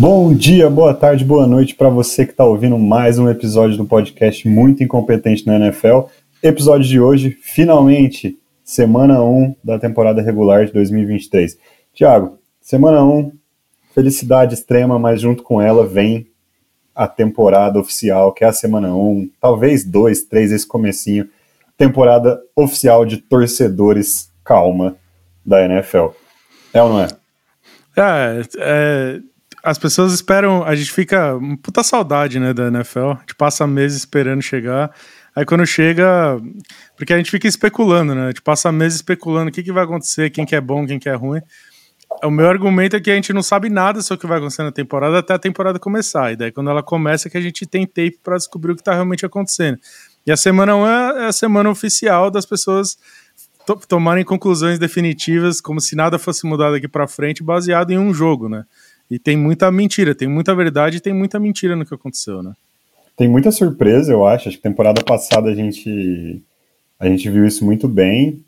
Bom dia, boa tarde, boa noite para você que está ouvindo mais um episódio do podcast Muito Incompetente na NFL. Episódio de hoje, finalmente, semana 1 da temporada regular de 2023. Tiago, semana 1, felicidade extrema, mas junto com ela vem a temporada oficial, que é a semana 1, talvez 2, 3, esse comecinho, temporada oficial de torcedores calma da NFL. É ou não é? É, é as pessoas esperam, a gente fica puta saudade, né, da NFL. A gente passa meses esperando chegar. Aí quando chega, porque a gente fica especulando, né? A gente passa meses especulando o que, que vai acontecer, quem que é bom, quem que é ruim. O meu argumento é que a gente não sabe nada sobre o que vai acontecer na temporada até a temporada começar. E daí quando ela começa é que a gente tem tape para descobrir o que tá realmente acontecendo. E a semana 1 é a semana oficial das pessoas to tomarem conclusões definitivas, como se nada fosse mudado aqui para frente, baseado em um jogo, né? E tem muita mentira, tem muita verdade e tem muita mentira no que aconteceu, né? Tem muita surpresa, eu acho. Acho que temporada passada a gente, a gente viu isso muito bem,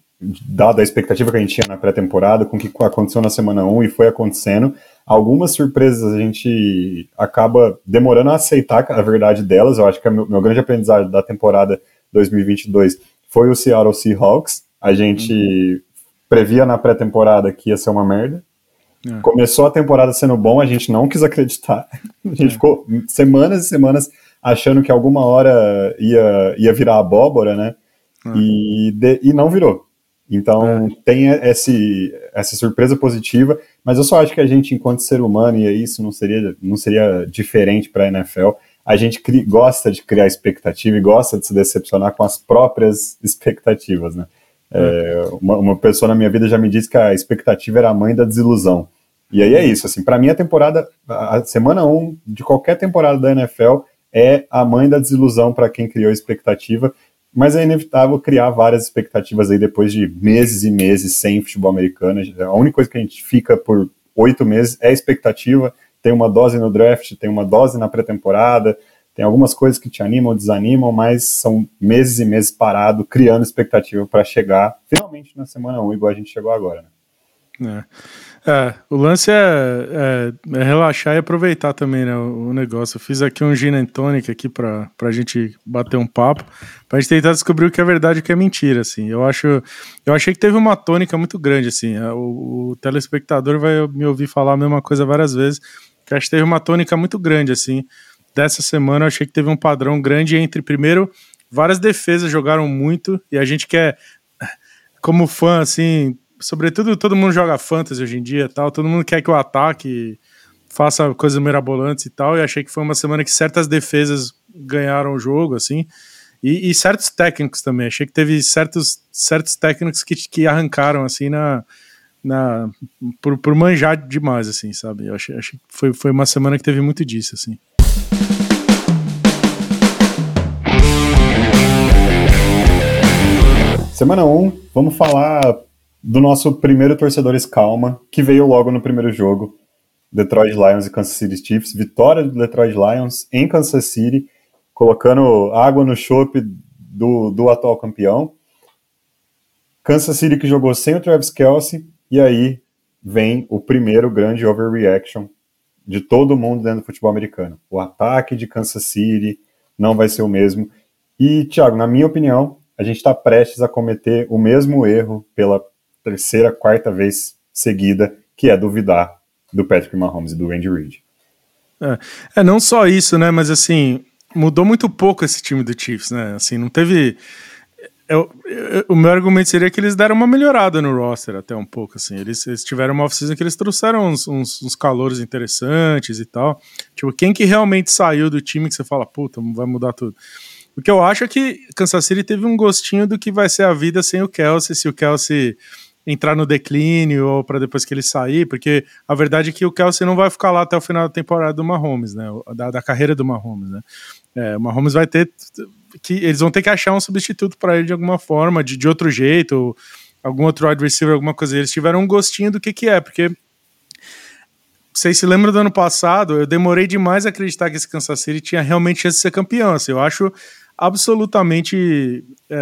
dada a expectativa que a gente tinha na pré-temporada, com o que aconteceu na semana 1 e foi acontecendo. Algumas surpresas a gente acaba demorando a aceitar a verdade delas. Eu acho que o meu, meu grande aprendizado da temporada 2022 foi o Seattle Seahawks. A gente uhum. previa na pré-temporada que ia ser uma merda. É. Começou a temporada sendo bom, a gente não quis acreditar. A gente é. ficou semanas e semanas achando que alguma hora ia, ia virar abóbora, né? É. E, de, e não virou. Então é. tem esse, essa surpresa positiva, mas eu só acho que a gente, enquanto ser humano, e isso não seria, não seria diferente para a NFL, a gente cri, gosta de criar expectativa e gosta de se decepcionar com as próprias expectativas, né? É, uma, uma, pessoa na minha vida já me disse que a expectativa era a mãe da desilusão. E aí é isso, assim, para mim a temporada, a semana 1 um de qualquer temporada da NFL é a mãe da desilusão para quem criou a expectativa, mas é inevitável criar várias expectativas aí depois de meses e meses sem futebol americano. A única coisa que a gente fica por oito meses é expectativa. Tem uma dose no draft, tem uma dose na pré-temporada, tem algumas coisas que te animam, desanimam, mas são meses e meses parado, criando expectativa para chegar finalmente na semana 1, igual a gente chegou agora. Né? É. é. o lance é, é, é, relaxar e aproveitar também né, o, o, negócio. Eu fiz aqui um gin and tonic aqui para a gente bater um papo, para a gente tentar descobrir o que é verdade e o que é mentira. Assim. Eu, acho, eu achei que teve uma tônica muito grande. Assim. É, o, o telespectador vai me ouvir falar a mesma coisa várias vezes, que acho que teve uma tônica muito grande. assim dessa semana eu achei que teve um padrão grande entre, primeiro, várias defesas jogaram muito e a gente quer, como fã, assim, sobretudo todo mundo joga fantasy hoje em dia tal, todo mundo quer que o ataque faça coisas mirabolantes e tal, e achei que foi uma semana que certas defesas ganharam o jogo, assim, e, e certos técnicos também, achei que teve certos, certos técnicos que, que arrancaram, assim, na, na por, por manjar demais, assim, sabe, eu achei, achei que foi, foi uma semana que teve muito disso, assim. Semana 1, vamos falar do nosso primeiro Torcedores Calma, que veio logo no primeiro jogo. Detroit Lions e Kansas City Chiefs. Vitória do Detroit Lions em Kansas City, colocando água no chope do, do atual campeão. Kansas City que jogou sem o Travis Kelsey, e aí vem o primeiro grande overreaction de todo mundo dentro do futebol americano. O ataque de Kansas City não vai ser o mesmo. E, Thiago, na minha opinião, a gente está prestes a cometer o mesmo erro pela terceira, quarta vez seguida, que é duvidar do Patrick Mahomes e do Andy Reid. É, é, não só isso, né? Mas assim, mudou muito pouco esse time do Chiefs, né? Assim, não teve. Eu, eu, o meu argumento seria que eles deram uma melhorada no roster até um pouco, assim. Eles, eles tiveram uma off-season que eles trouxeram uns, uns, uns, calores interessantes e tal. Tipo, quem que realmente saiu do time que você fala, puta, vai mudar tudo? O que eu acho é que Kansas City teve um gostinho do que vai ser a vida sem o Kelsey, se o Kelsey entrar no declínio ou para depois que ele sair, porque a verdade é que o Kelsey não vai ficar lá até o final da temporada do Mahomes, né? Da, da carreira do Mahomes, né? É, o Mahomes vai ter que eles vão ter que achar um substituto para ele de alguma forma, de, de outro jeito, algum outro wide receiver, alguma coisa. Eles tiveram um gostinho do que que é, porque vocês se lembram do ano passado? Eu demorei demais a acreditar que esse Kansas City tinha realmente chance de ser campeão. Assim, eu acho absolutamente é,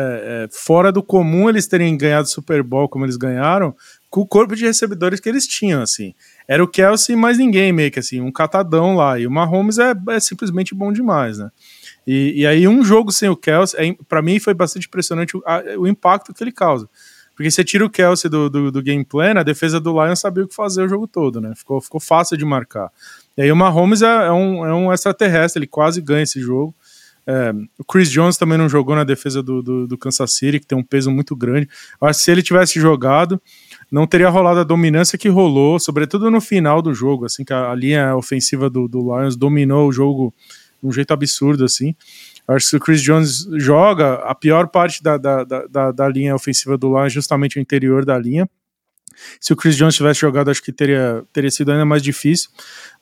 é, fora do comum eles terem ganhado Super Bowl como eles ganharam, com o corpo de recebedores que eles tinham, assim. Era o Kelsey mais ninguém, meio que assim, um catadão lá. E o Mahomes é, é simplesmente bom demais, né? E, e aí um jogo sem o Kelsey, é, para mim foi bastante impressionante o, a, o impacto que ele causa. Porque você tira o Kelsey do, do, do game plan, a defesa do Lions sabia o que fazer o jogo todo, né? Ficou, ficou fácil de marcar. E aí o Mahomes é, é, um, é um extraterrestre, ele quase ganha esse jogo. É, o Chris Jones também não jogou na defesa do, do, do, Kansas City, que tem um peso muito grande. Acho que se ele tivesse jogado, não teria rolado a dominância que rolou, sobretudo no final do jogo, assim, que a, a linha ofensiva do, do Lions dominou o jogo de um jeito absurdo, assim. Eu acho que o Chris Jones joga, a pior parte da, da, da, da linha ofensiva do Lions é justamente o interior da linha. Se o Chris Jones tivesse jogado, acho que teria, teria sido ainda mais difícil.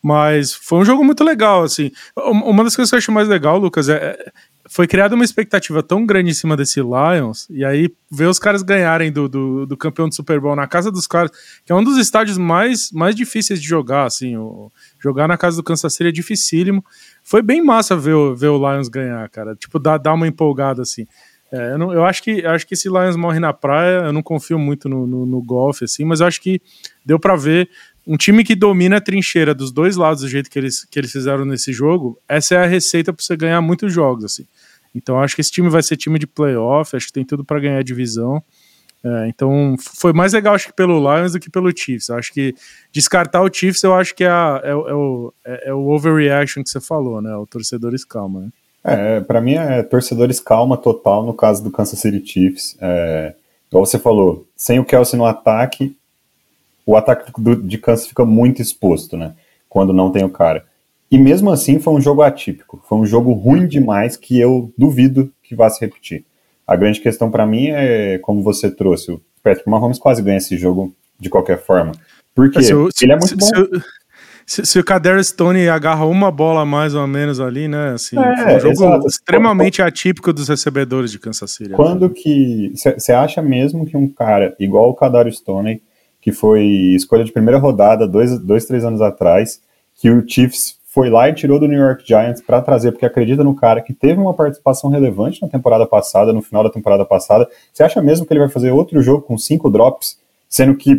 Mas foi um jogo muito legal, assim. Uma das coisas que eu acho mais legal, Lucas, é, é foi criada uma expectativa tão grande em cima desse Lions, e aí ver os caras ganharem do, do, do, campeão do Super Bowl na casa dos caras, que é um dos estádios mais, mais difíceis de jogar, assim, o, jogar na casa do Kansas City é dificílimo. Foi bem massa ver, ver o Lions ganhar, cara, tipo, dar, uma empolgada, assim. É, eu, não, eu, acho que, eu acho que esse Lions morre na praia, eu não confio muito no, no, no golfe, assim, mas eu acho que deu para ver um time que domina a trincheira dos dois lados do jeito que eles, que eles fizeram nesse jogo, essa é a receita para você ganhar muitos jogos, assim. Então acho que esse time vai ser time de playoff, acho que tem tudo para ganhar a divisão. É, então foi mais legal acho que pelo Lions do que pelo Chiefs. Acho que descartar o Chiefs eu acho que é, a, é, é, o, é, é, o overreaction que você falou, né? O torcedores calma. Né? É, para mim é torcedores calma total no caso do Kansas City Chiefs. É, igual você falou, sem o Kelsey no ataque, o ataque do, de Kansas fica muito exposto, né? Quando não tem o cara. E mesmo assim foi um jogo atípico, foi um jogo ruim demais que eu duvido que vá se repetir. A grande questão para mim é, como você trouxe, o Patrick Mahomes quase ganha esse jogo de qualquer forma. Porque se, ele é muito se, bom. Se, se, o Kader Stone agarra uma bola mais ou menos ali, né? Assim, é, foi um jogo exato. extremamente atípico dos recebedores de Kansas City. Quando né? que. Você acha mesmo que um cara igual o Kader Stone que foi escolha de primeira rodada dois, dois três anos atrás, que o Chiefs foi lá e tirou do New York Giants para trazer, porque acredita no cara que teve uma participação relevante na temporada passada, no final da temporada passada. Você acha mesmo que ele vai fazer outro jogo com cinco drops, sendo que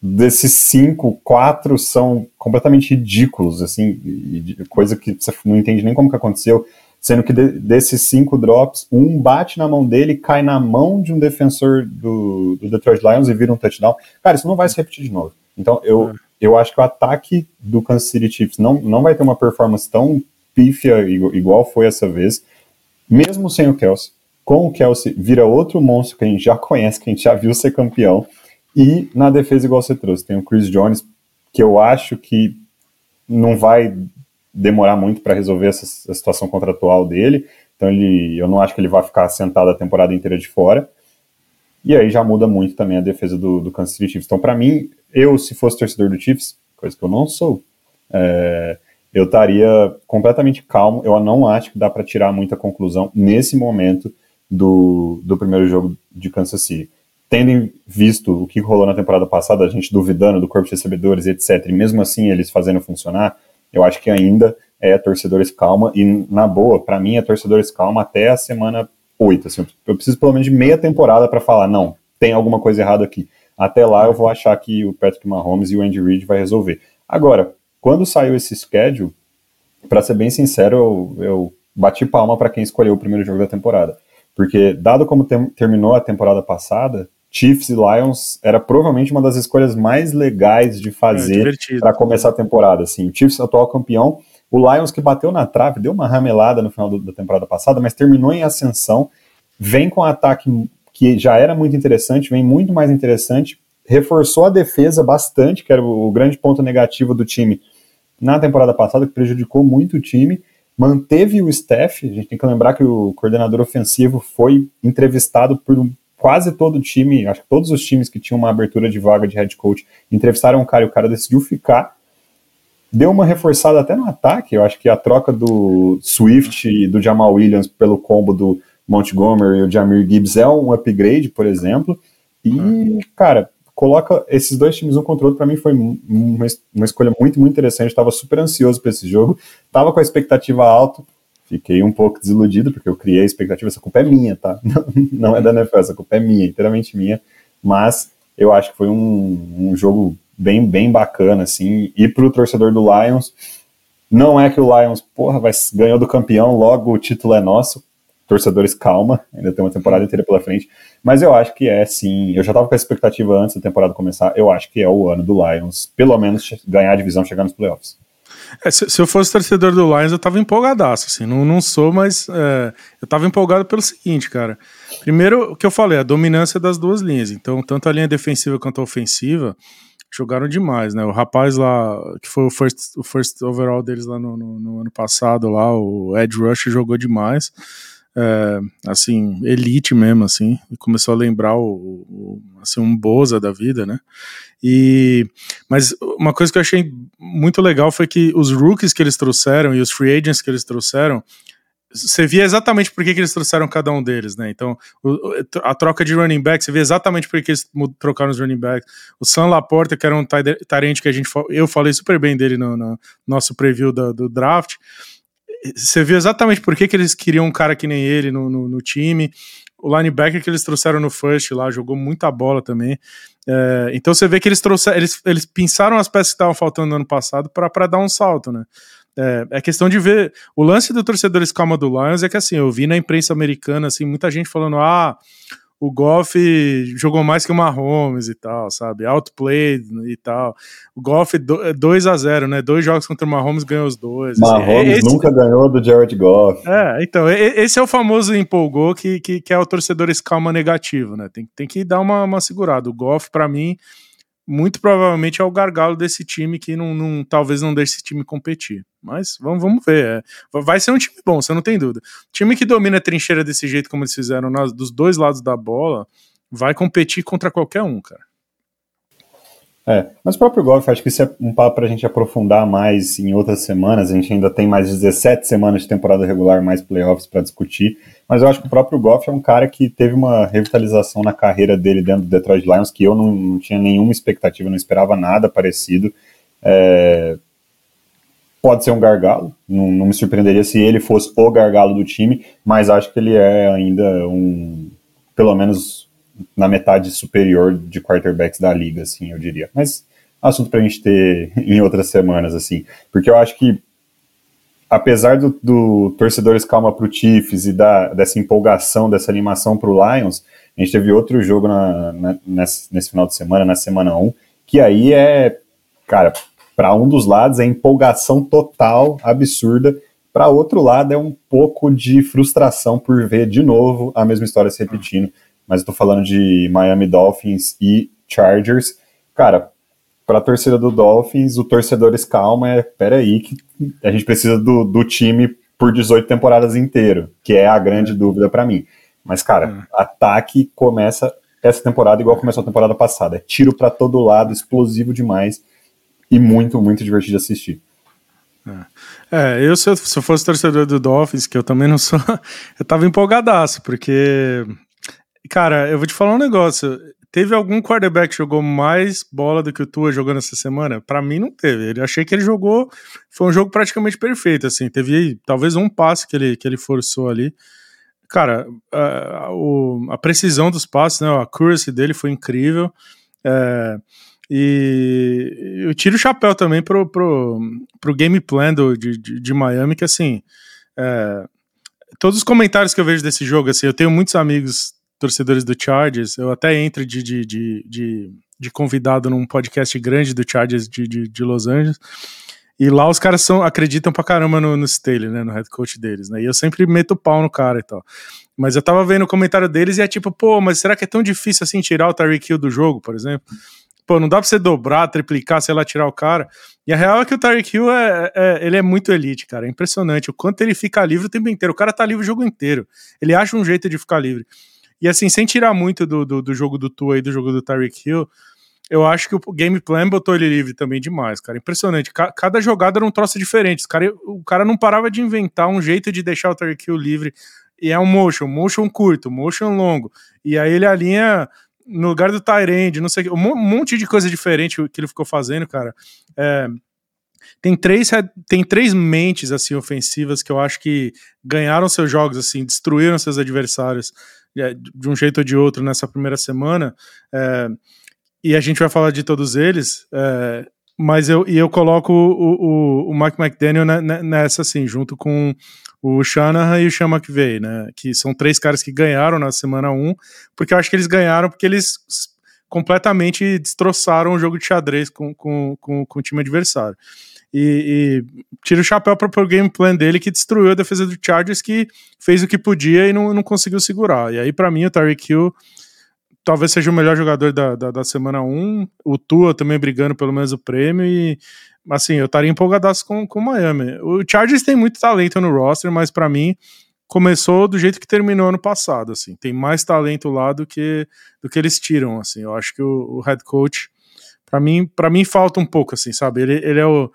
desses cinco, quatro são completamente ridículos, assim, coisa que você não entende nem como que aconteceu sendo que de, desses cinco drops, um bate na mão dele, cai na mão de um defensor do, do, Detroit Lions e vira um touchdown. Cara, isso não vai se repetir de novo. Então, eu, é. eu acho que o ataque do Kansas City Chiefs não, não vai ter uma performance tão pífia igual foi essa vez, mesmo sem o Kelsey. Com o Kelsey, vira outro monstro que a gente já conhece, que a gente já viu ser campeão. E na defesa, igual você trouxe, tem o Chris Jones, que eu acho que não vai demorar muito para resolver essa, situação contratual dele. Então ele, eu não acho que ele vai ficar sentado a temporada inteira de fora. E aí já muda muito também a defesa do, do Kansas City Chiefs. Então, para mim, eu, se fosse torcedor do Chiefs, coisa que eu não sou, é, eu estaria completamente calmo. Eu não acho que dá para tirar muita conclusão nesse momento do, do primeiro jogo de Kansas City. Tendo visto o que rolou na temporada passada, a gente duvidando do corpo de recebedores, etc., e mesmo assim eles fazendo funcionar, eu acho que ainda é torcedores calma, e na boa, para mim é torcedores calma até a semana 8. Assim, eu preciso pelo menos de meia temporada para falar, não, tem alguma coisa errada aqui. Até lá eu vou achar que o Patrick Mahomes e o Andy Reid vai resolver. Agora, quando saiu esse schedule, para ser bem sincero, eu, eu bati palma para quem escolheu o primeiro jogo da temporada. Porque, dado como tem, terminou a temporada passada, Chiefs e Lions era provavelmente uma das escolhas mais legais de fazer é, para começar a temporada. Assim, o Chiefs atual campeão, o Lions que bateu na trave, deu uma ramelada no final do, da temporada passada, mas terminou em ascensão, vem com um ataque que já era muito interessante, vem muito mais interessante, reforçou a defesa bastante, que era o, o grande ponto negativo do time na temporada passada, que prejudicou muito o time, manteve o staff, a gente tem que lembrar que o coordenador ofensivo foi entrevistado por um quase todo time, acho que todos os times que tinham uma abertura de vaga de head coach entrevistaram o cara e o cara decidiu ficar. Deu uma reforçada até no ataque. Eu acho que a troca do Swift e do Jamal Williams pelo combo do Montgomery e o Jamir Gibbs é um upgrade, por exemplo. E, cara, coloca esses dois times um contra o outro. Para mim foi uma, escolha muito, muito interessante. Estava super ansioso para esse jogo. Estava com a expectativa alta Fiquei um pouco desiludido, porque eu criei a expectativa, essa culpa é minha, tá? Não, não é da NFL, essa culpa é minha, inteiramente minha. Mas eu acho que foi um, um jogo bem, bem bacana, assim, e para o torcedor do Lions, não é que o Lions, porra, vai, ganhou do campeão, logo o título é nosso, torcedores, calma, ainda tem uma temporada inteira pela frente, mas eu acho que é sim, eu já estava com a expectativa antes da temporada começar, eu acho que é o ano do Lions, pelo menos ganhar a divisão, chegar nos playoffs. É, se, se, eu fosse torcedor do Lions, eu tava empolgadaço, assim, não, não sou, mas é, eu tava empolgado pelo seguinte, cara. Primeiro, o que eu falei, a dominância das duas linhas, então tanto a linha defensiva quanto a ofensiva jogaram demais, né? O rapaz lá, que foi o first, o first overall deles lá no, no, no ano passado, lá, o Ed Rush jogou demais é, assim, elite mesmo, assim, começou a lembrar o, o, assim, um Boza da vida, né? E, mas uma coisa que eu achei muito legal foi que os rookies que eles trouxeram e os free agents que eles trouxeram, você via exatamente por que, que eles trouxeram cada um deles, né? Então, o, a troca de running back, você via exatamente por que eles trocaram os running backs. O Sam Laporta, que era um tarente que a gente eu falei super bem dele no, no nosso preview do, do draft você viu exatamente por que, que eles queriam um cara que nem ele no, no, no time. O linebacker que eles trouxeram no first lá jogou muita bola também. É, então você vê que eles trouxeram, eles, eles pensaram as peças que estavam faltando no ano passado para dar um salto, né? É, é, questão de ver. O lance do torcedor escalma do Lions é que assim, eu vi na imprensa americana assim, muita gente falando: ah, o Goff jogou mais que o Mahomes e tal, sabe? Outplayed e tal. O Goff 2 a 0 né? Dois jogos contra o Mahomes ganhou os dois. Assim. Mahomes esse... nunca ganhou do Jared Goff. É, então, esse é o famoso empolgou que, que, que é o torcedor escalma negativo, né? Tem, tem que dar uma, uma segurada. O Goff, para mim, muito provavelmente é o gargalo desse time que não, não, talvez não deixe esse time competir. Mas vamos, vamos ver. É. Vai ser um time bom, você não tem dúvida. Time que domina a trincheira desse jeito, como eles fizeram dos dois lados da bola, vai competir contra qualquer um, cara. É, mas o próprio golfe, acho que isso é um papo para a gente aprofundar mais em outras semanas. A gente ainda tem mais 17 semanas de temporada regular, mais playoffs para discutir. Mas eu acho que o próprio Goff é um cara que teve uma revitalização na carreira dele dentro do Detroit Lions que eu não, não tinha nenhuma expectativa, não esperava nada parecido. É, pode ser um gargalo, não, não, me surpreenderia se ele fosse o gargalo do time, mas acho que ele é ainda um, pelo menos na metade superior de quarterbacks da liga, assim, eu diria. Mas assunto para a gente ter em outras semanas, assim, porque eu acho que apesar do, do torcedores calma para o Chiefs e da, dessa empolgação, dessa animação para Lions, a gente teve outro jogo na, na, nesse, nesse, final de semana, na semana 1, que aí é, cara, para um dos lados é empolgação total, absurda, para outro lado é um pouco de frustração por ver de novo a mesma história se repetindo mas eu tô falando de Miami Dolphins e Chargers. Cara, para a torcida do Dolphins, o torcedor calma é, peraí, que a gente precisa do, do time por 18 temporadas inteiro, que é a grande dúvida para mim. Mas, cara, é. ataque começa essa temporada igual começou a temporada passada. É tiro para todo lado, explosivo demais e muito, muito divertido de assistir. É, é eu se, eu se eu fosse torcedor do Dolphins, que eu também não sou, eu tava empolgadaço, porque Cara, eu vou te falar um negócio. Teve algum quarterback que jogou mais bola do que o Tua jogando essa semana? Para mim não teve. Eu achei que ele jogou, foi um jogo praticamente perfeito, assim. Teve talvez um passe que ele, que ele forçou ali. Cara, a, o, a precisão dos passes, né, a accuracy dele foi incrível. É, e eu tiro o chapéu também pro, pro, pro game plan do, de, de, Miami, que assim, é, todos os comentários que eu vejo desse jogo, assim, eu tenho muitos amigos torcedores do Chargers. Eu até entro de, de, de, de, de convidado num podcast grande do Chargers de, de, de, Los Angeles. E lá os caras são, acreditam pra caramba no, no Staley, né? No head coach deles, né? E eu sempre meto pau no cara e tal. Mas eu tava vendo o comentário deles e é tipo, pô, mas será que é tão difícil assim tirar o Tyreek Hill do jogo, por exemplo? Pô, não dá pra você dobrar, triplicar, sei lá, tirar o cara. E a real é que o Tyreek Hill é, é, ele é muito elite, cara. É impressionante o quanto ele fica livre o tempo inteiro. O cara tá livre o jogo inteiro. Ele acha um jeito de ficar livre. E assim, sem tirar muito do, do, do jogo do Tua e do jogo do Tyreek Hill, eu acho que o game plan botou ele livre também demais, cara. Impressionante. Cada jogada era um troço diferente. Cara, o cara não parava de inventar um jeito de deixar o Tyreek Hill livre. E é um motion, motion curto, motion longo. E aí ele alinha no lugar do Tyrande, não sei um monte de coisa diferente que ele ficou fazendo, cara. É, tem três, tem três mentes assim ofensivas que eu acho que ganharam seus jogos assim, destruíram seus adversários é, de um jeito ou de outro nessa primeira semana, é, e a gente vai falar de todos eles, é, mas eu, e eu coloco o, o, o Mike McDaniel nessa, assim, junto com o Shanahan e o Sean McVay, né? Que são três caras que ganharam na semana 1, porque eu acho que eles ganharam porque eles completamente destroçaram o jogo de xadrez com, com, com, com o time adversário. E, e tira o chapéu para o game plan dele que destruiu a defesa do Chargers, que fez o que podia e não, não conseguiu segurar. E aí, para mim, o Tyreek Hill talvez seja o melhor jogador da, da, da, semana 1. O Tua também brigando pelo menos o prêmio. E assim, eu estaria empolgadaço com o Miami. O Chargers tem muito talento no roster, mas para mim começou do jeito que terminou ano passado. Assim, tem mais talento lá do que, do que eles tiram. Assim, eu acho que o, o head coach, para mim, para mim falta um pouco, assim, sabe? Ele, ele é o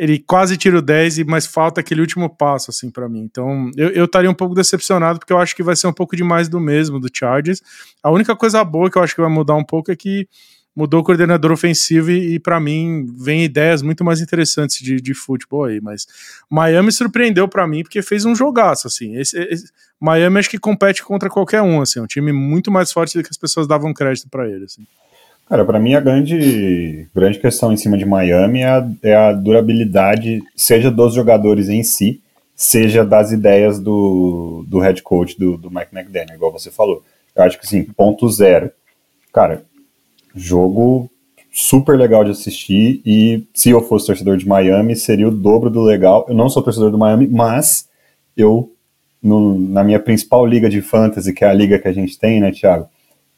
ele quase tira o 10, mas falta aquele último passo, assim, para mim. Então, eu, estaria um pouco decepcionado, porque eu acho que vai ser um pouco demais do mesmo do Chargers. A única coisa boa que eu acho que vai mudar um pouco é que mudou o coordenador ofensivo e, e para mim, vem ideias muito mais interessantes de, de futebol aí. Mas Miami surpreendeu para mim, porque fez um jogaço, assim. Esse, esse, Miami acho que compete contra qualquer um, assim. É um time muito mais forte do que as pessoas davam crédito para ele, assim. Cara, para mim a grande, grande questão em cima de Miami é a, é a, durabilidade, seja dos jogadores em si, seja das ideias do, do head coach, do, do Mike McDaniel, igual você falou. Eu acho que sim, ponto zero. Cara, jogo super legal de assistir e se eu fosse torcedor de Miami, seria o dobro do legal. Eu não sou torcedor do Miami, mas eu, no, na minha principal liga de fantasy, que é a liga que a gente tem, né, Thiago?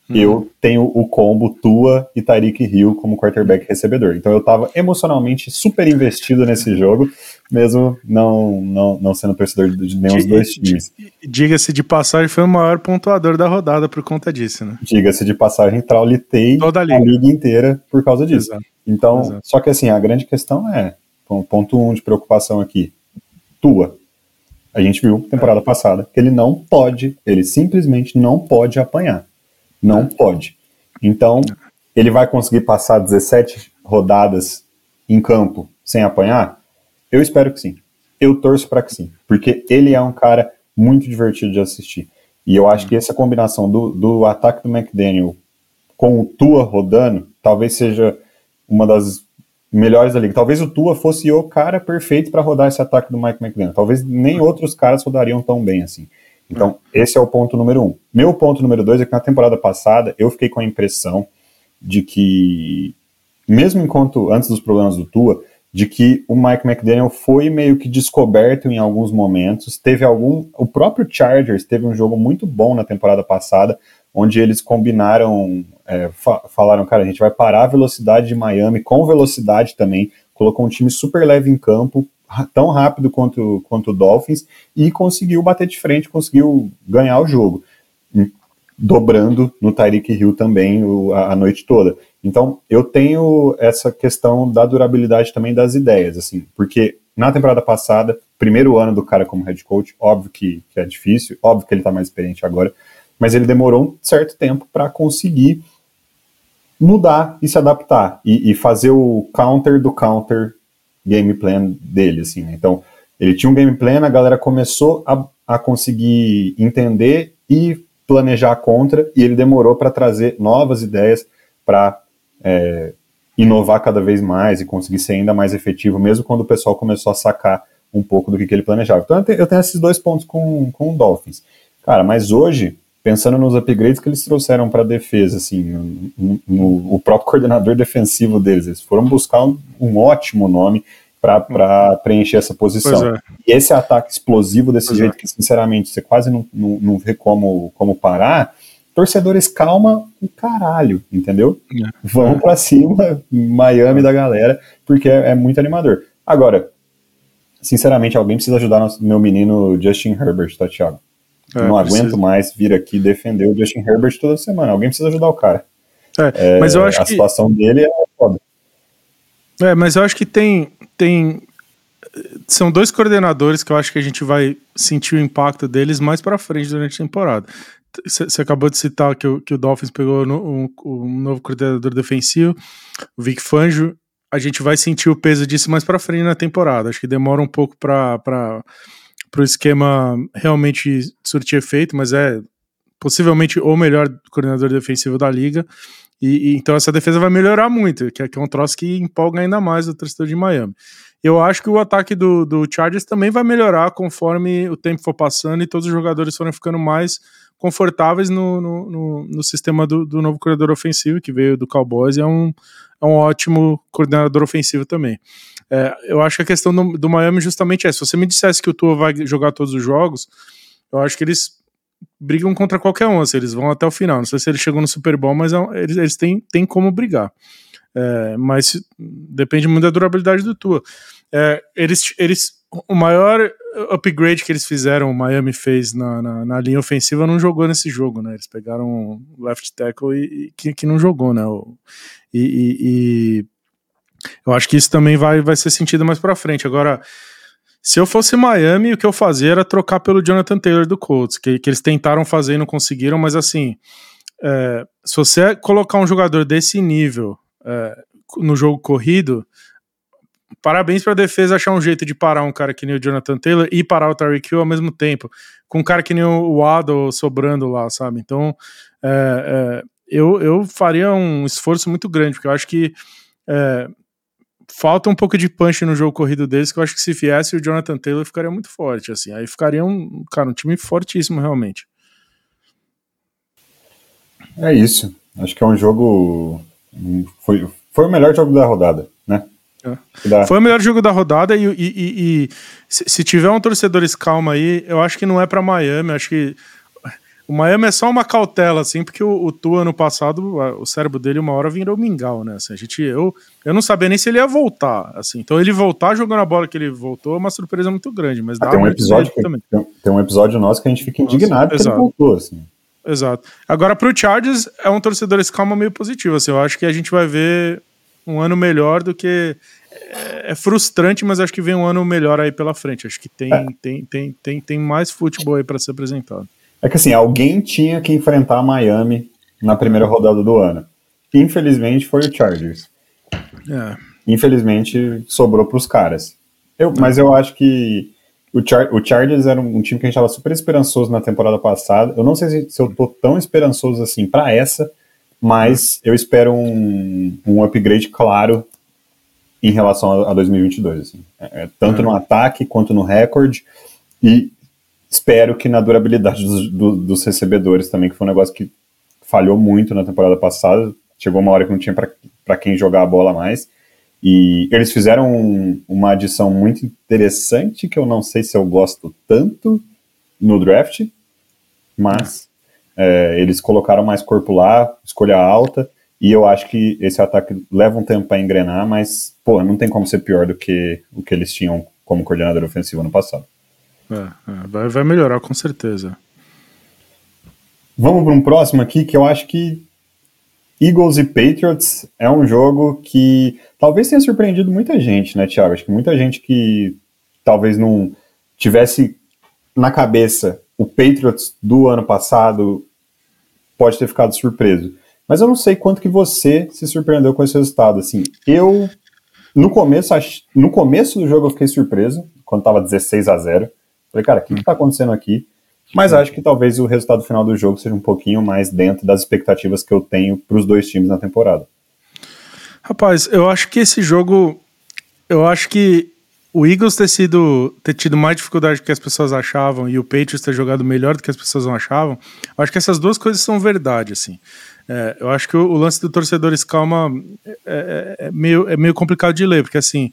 Uhum. Eu tenho o combo Tua e Tariq Hill como quarterback recebedor. Então eu estava emocionalmente super investido nesse jogo, mesmo não, não, não sendo torcedor de nenhum dos dois times. Diga-se de passagem, foi o maior pontuador da rodada por conta disso, né? Diga-se de passagem, traulitei Toda a liga. a liga inteira por causa disso. Exato. Então, Exato. só que assim, a grande questão é, ponto um de preocupação aqui, Tua. A gente viu temporada é. passada que ele não pode, ele simplesmente não pode apanhar. Não pode. Então, ele vai conseguir passar 17 rodadas em campo sem apanhar? Eu espero que sim. Eu torço para que sim, porque ele é um cara muito divertido de assistir. E eu acho que essa combinação do, do ataque do McDaniel com o Tua rodando, talvez seja uma das melhores da liga. Talvez o Tua fosse o cara perfeito para rodar esse ataque do Mike McDaniel. Talvez nem outros caras rodariam tão bem assim. Então, esse é o ponto número um. Meu ponto número dois é que na temporada passada eu fiquei com a impressão de que, mesmo enquanto antes dos problemas do Tua, de que o Mike McDaniel foi meio que descoberto em alguns momentos. Teve algum. O próprio Chargers teve um jogo muito bom na temporada passada, onde eles combinaram, é, fa falaram, cara, a gente vai parar a velocidade de Miami com velocidade também, colocou um time super leve em campo, tão rápido quanto, quanto o Dolphins e conseguiu bater de frente, conseguiu ganhar o jogo, dobrando no Tyreek Hill também o, a, a, noite toda. Então, eu tenho essa questão da durabilidade também das ideias, assim, porque na temporada passada, primeiro ano do cara como head coach, óbvio que, que é difícil, óbvio que ele está mais experiente agora, mas ele demorou um certo tempo para conseguir mudar e se adaptar e, e, fazer o counter do counter game plan dele, assim, né? Então, ele tinha um game plan, a galera começou a, a conseguir entender e planejar contra, e ele demorou para trazer novas ideias para é, inovar cada vez mais e conseguir ser ainda mais efetivo, mesmo quando o pessoal começou a sacar um pouco do que, que ele planejava. Então, eu tenho, esses dois pontos com, com o Dolphins. Cara, mas hoje, pensando nos upgrades que eles trouxeram para a defesa, assim, no, no, o próprio coordenador defensivo deles, eles foram buscar um, um ótimo nome para preencher essa posição. É. E esse ataque explosivo desse pois jeito é. que, sinceramente, você quase não, não, não vê como, como parar, torcedores, calma o caralho, entendeu? É. Vão para cima, Miami da galera, porque é, é, muito animador. Agora, sinceramente, alguém precisa ajudar nosso, meu menino Justin Herbert, tá, Thiago? É, não aguento precisa. mais vir aqui defender o Justin Herbert toda semana. Alguém precisa ajudar o cara. É, mas eu é, acho a que... situação dele é foda. É, mas eu acho que tem, tem. São dois coordenadores que eu acho que a gente vai sentir o impacto deles mais para frente durante a temporada. Você acabou de citar que o, que o Dolphins pegou no, um, um, novo coordenador defensivo, o Vic Fangio. A gente vai sentir o peso disso mais para frente na temporada. Acho que demora um pouco para o esquema realmente surtir efeito, mas é possivelmente o melhor coordenador defensivo da liga. E, e, então essa defesa vai melhorar muito, que é, que é um troço que empolga ainda mais o torcedor de Miami. Eu acho que o ataque do, do Chargers também vai melhorar conforme o tempo for passando e todos os jogadores forem ficando mais confortáveis no, no, no, no sistema do, do, novo coordenador ofensivo, que veio do Cowboys e é um, é um ótimo coordenador ofensivo também. É, eu acho que a questão do, do Miami justamente é: se você me dissesse que o Tua vai jogar todos os jogos, eu acho que eles brigam contra qualquer um, assim, eles vão até o final. Não sei se eles chegam no Super Bowl, mas é eles, eles têm, têm como brigar. É, mas depende muito da durabilidade do Tua. É, eles, eles, o maior upgrade que eles fizeram, o Miami fez na, na, na, linha ofensiva, não jogou nesse jogo, né? Eles pegaram left tackle e, e que, que não jogou, né? E, e, e, eu acho que isso também vai, vai ser sentido mais para frente. Agora, se eu fosse Miami, o que eu fazia era trocar pelo Jonathan Taylor do Colts, que, que eles tentaram fazer e não conseguiram, mas assim, é, se você colocar um jogador desse nível é, no jogo corrido, parabéns para a defesa achar um jeito de parar um cara que nem o Jonathan Taylor e parar o Tyreek Hill ao mesmo tempo, com um cara que nem o Waddle sobrando lá, sabe? Então, é, é, eu, eu faria um esforço muito grande, porque eu acho que é, falta um pouco de punch no jogo corrido deles, que eu acho que se viesse o Jonathan Taylor ficaria muito forte, assim. Aí ficaria um, cara, um time fortíssimo, realmente. É isso. Acho que é um jogo. Foi, foi o melhor jogo da rodada, né? É. Foi o melhor jogo da rodada e, e, e, e se, se, tiver um torcedor calma aí, eu acho que não é para Miami, acho que o Miami é só uma cautela, assim, porque o, o Tua ano passado, o cérebro dele uma hora virou mingau, né? Assim, a gente, eu, eu não sabia nem se ele ia voltar, assim. Então ele voltar jogando a bola que ele voltou é uma surpresa muito grande, mas ah, tem um episódio que, também. Tem, um episódio nosso que a gente fica indignado Nossa, que ele voltou, assim. Exato. Agora, pro Chargers, é um torcedor esse calma meio positivo, assim. Eu acho que a gente vai ver um ano melhor do que é, é frustrante, mas acho que vem um ano melhor aí pela frente. Acho que tem, é. tem, tem, tem, tem mais futebol aí para ser apresentado. É que assim, alguém tinha que enfrentar a Miami na primeira rodada do ano. Infelizmente foi o Chargers. É. Infelizmente sobrou para os caras. Eu, mas eu acho que o, Char o Chargers era um, time que a gente estava super esperançoso na temporada passada. Eu não sei se, se eu tô tão esperançoso assim para essa, mas eu espero um, um upgrade claro em relação a, a 2022. Assim. É, é, tanto no ataque quanto no recorde. E Espero que na durabilidade dos, do, dos recebedores também, que foi um negócio que falhou muito na temporada passada. Chegou uma hora que não tinha para quem jogar a bola mais. E eles fizeram um, uma adição muito interessante, que eu não sei se eu gosto tanto no draft, mas é, eles colocaram mais corpo lá, escolha alta, e eu acho que esse ataque leva um tempo para engrenar, mas, pô, não tem como ser pior do que o que eles tinham como coordenador ofensivo no passado. É, é, vai, vai melhorar com certeza. Vamos para um próximo aqui que eu acho que Eagles e Patriots é um jogo que talvez tenha surpreendido muita gente, né, Thiago? Acho que muita gente que talvez não tivesse na cabeça o Patriots do ano passado pode ter ficado surpreso. Mas eu não sei quanto que você se surpreendeu com esse resultado. Assim, eu no começo, no começo do jogo eu fiquei surpreso quando estava 16 a 0. Falei, cara, o que está acontecendo aqui? Mas acho que talvez o resultado final do jogo seja um pouquinho mais dentro das expectativas que eu tenho para os dois times na temporada. Rapaz, eu acho que esse jogo. Eu acho que o Eagles ter sido ter tido mais dificuldade do que as pessoas achavam e o Patriots ter jogado melhor do que as pessoas não achavam, eu acho que essas duas coisas são verdade, assim. É, eu acho que o, o, lance do torcedores calma é, é, é, meio, é meio complicado de ler, porque assim,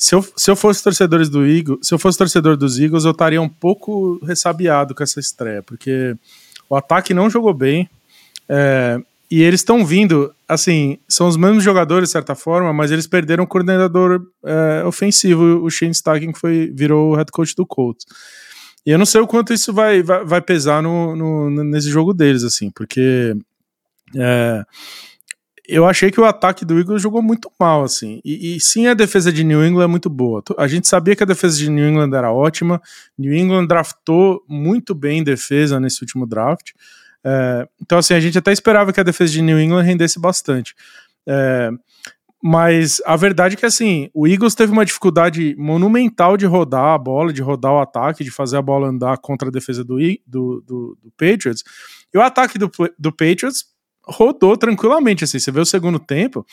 se eu, se eu fosse torcedores do Eagles, se eu fosse torcedor dos Eagles, eu estaria um pouco ressabiado com essa estreia, porque o ataque não jogou bem. É, e eles estão vindo, assim, são os mesmos jogadores de certa forma, mas eles perderam o coordenador é, ofensivo, o Shane Steichen, que foi, virou o head coach do Colts. E eu não sei o quanto isso vai, vai, vai pesar no, no, nesse jogo deles, assim, porque é, eu achei que o ataque do Eagles jogou muito mal, assim. E, e, sim, a defesa de New England é muito boa. A gente sabia que a defesa de New England era ótima. New England draftou muito bem defesa nesse último draft. É, então, assim, a gente até esperava que a defesa de New England rendesse bastante. É, mas a verdade é que, assim, o Eagles teve uma dificuldade monumental de rodar a bola, de rodar o ataque, de fazer a bola andar contra a defesa do, do, do, do Patriots. E o ataque do, do Patriots rodou tranquilamente, assim, você vê o segundo tempo,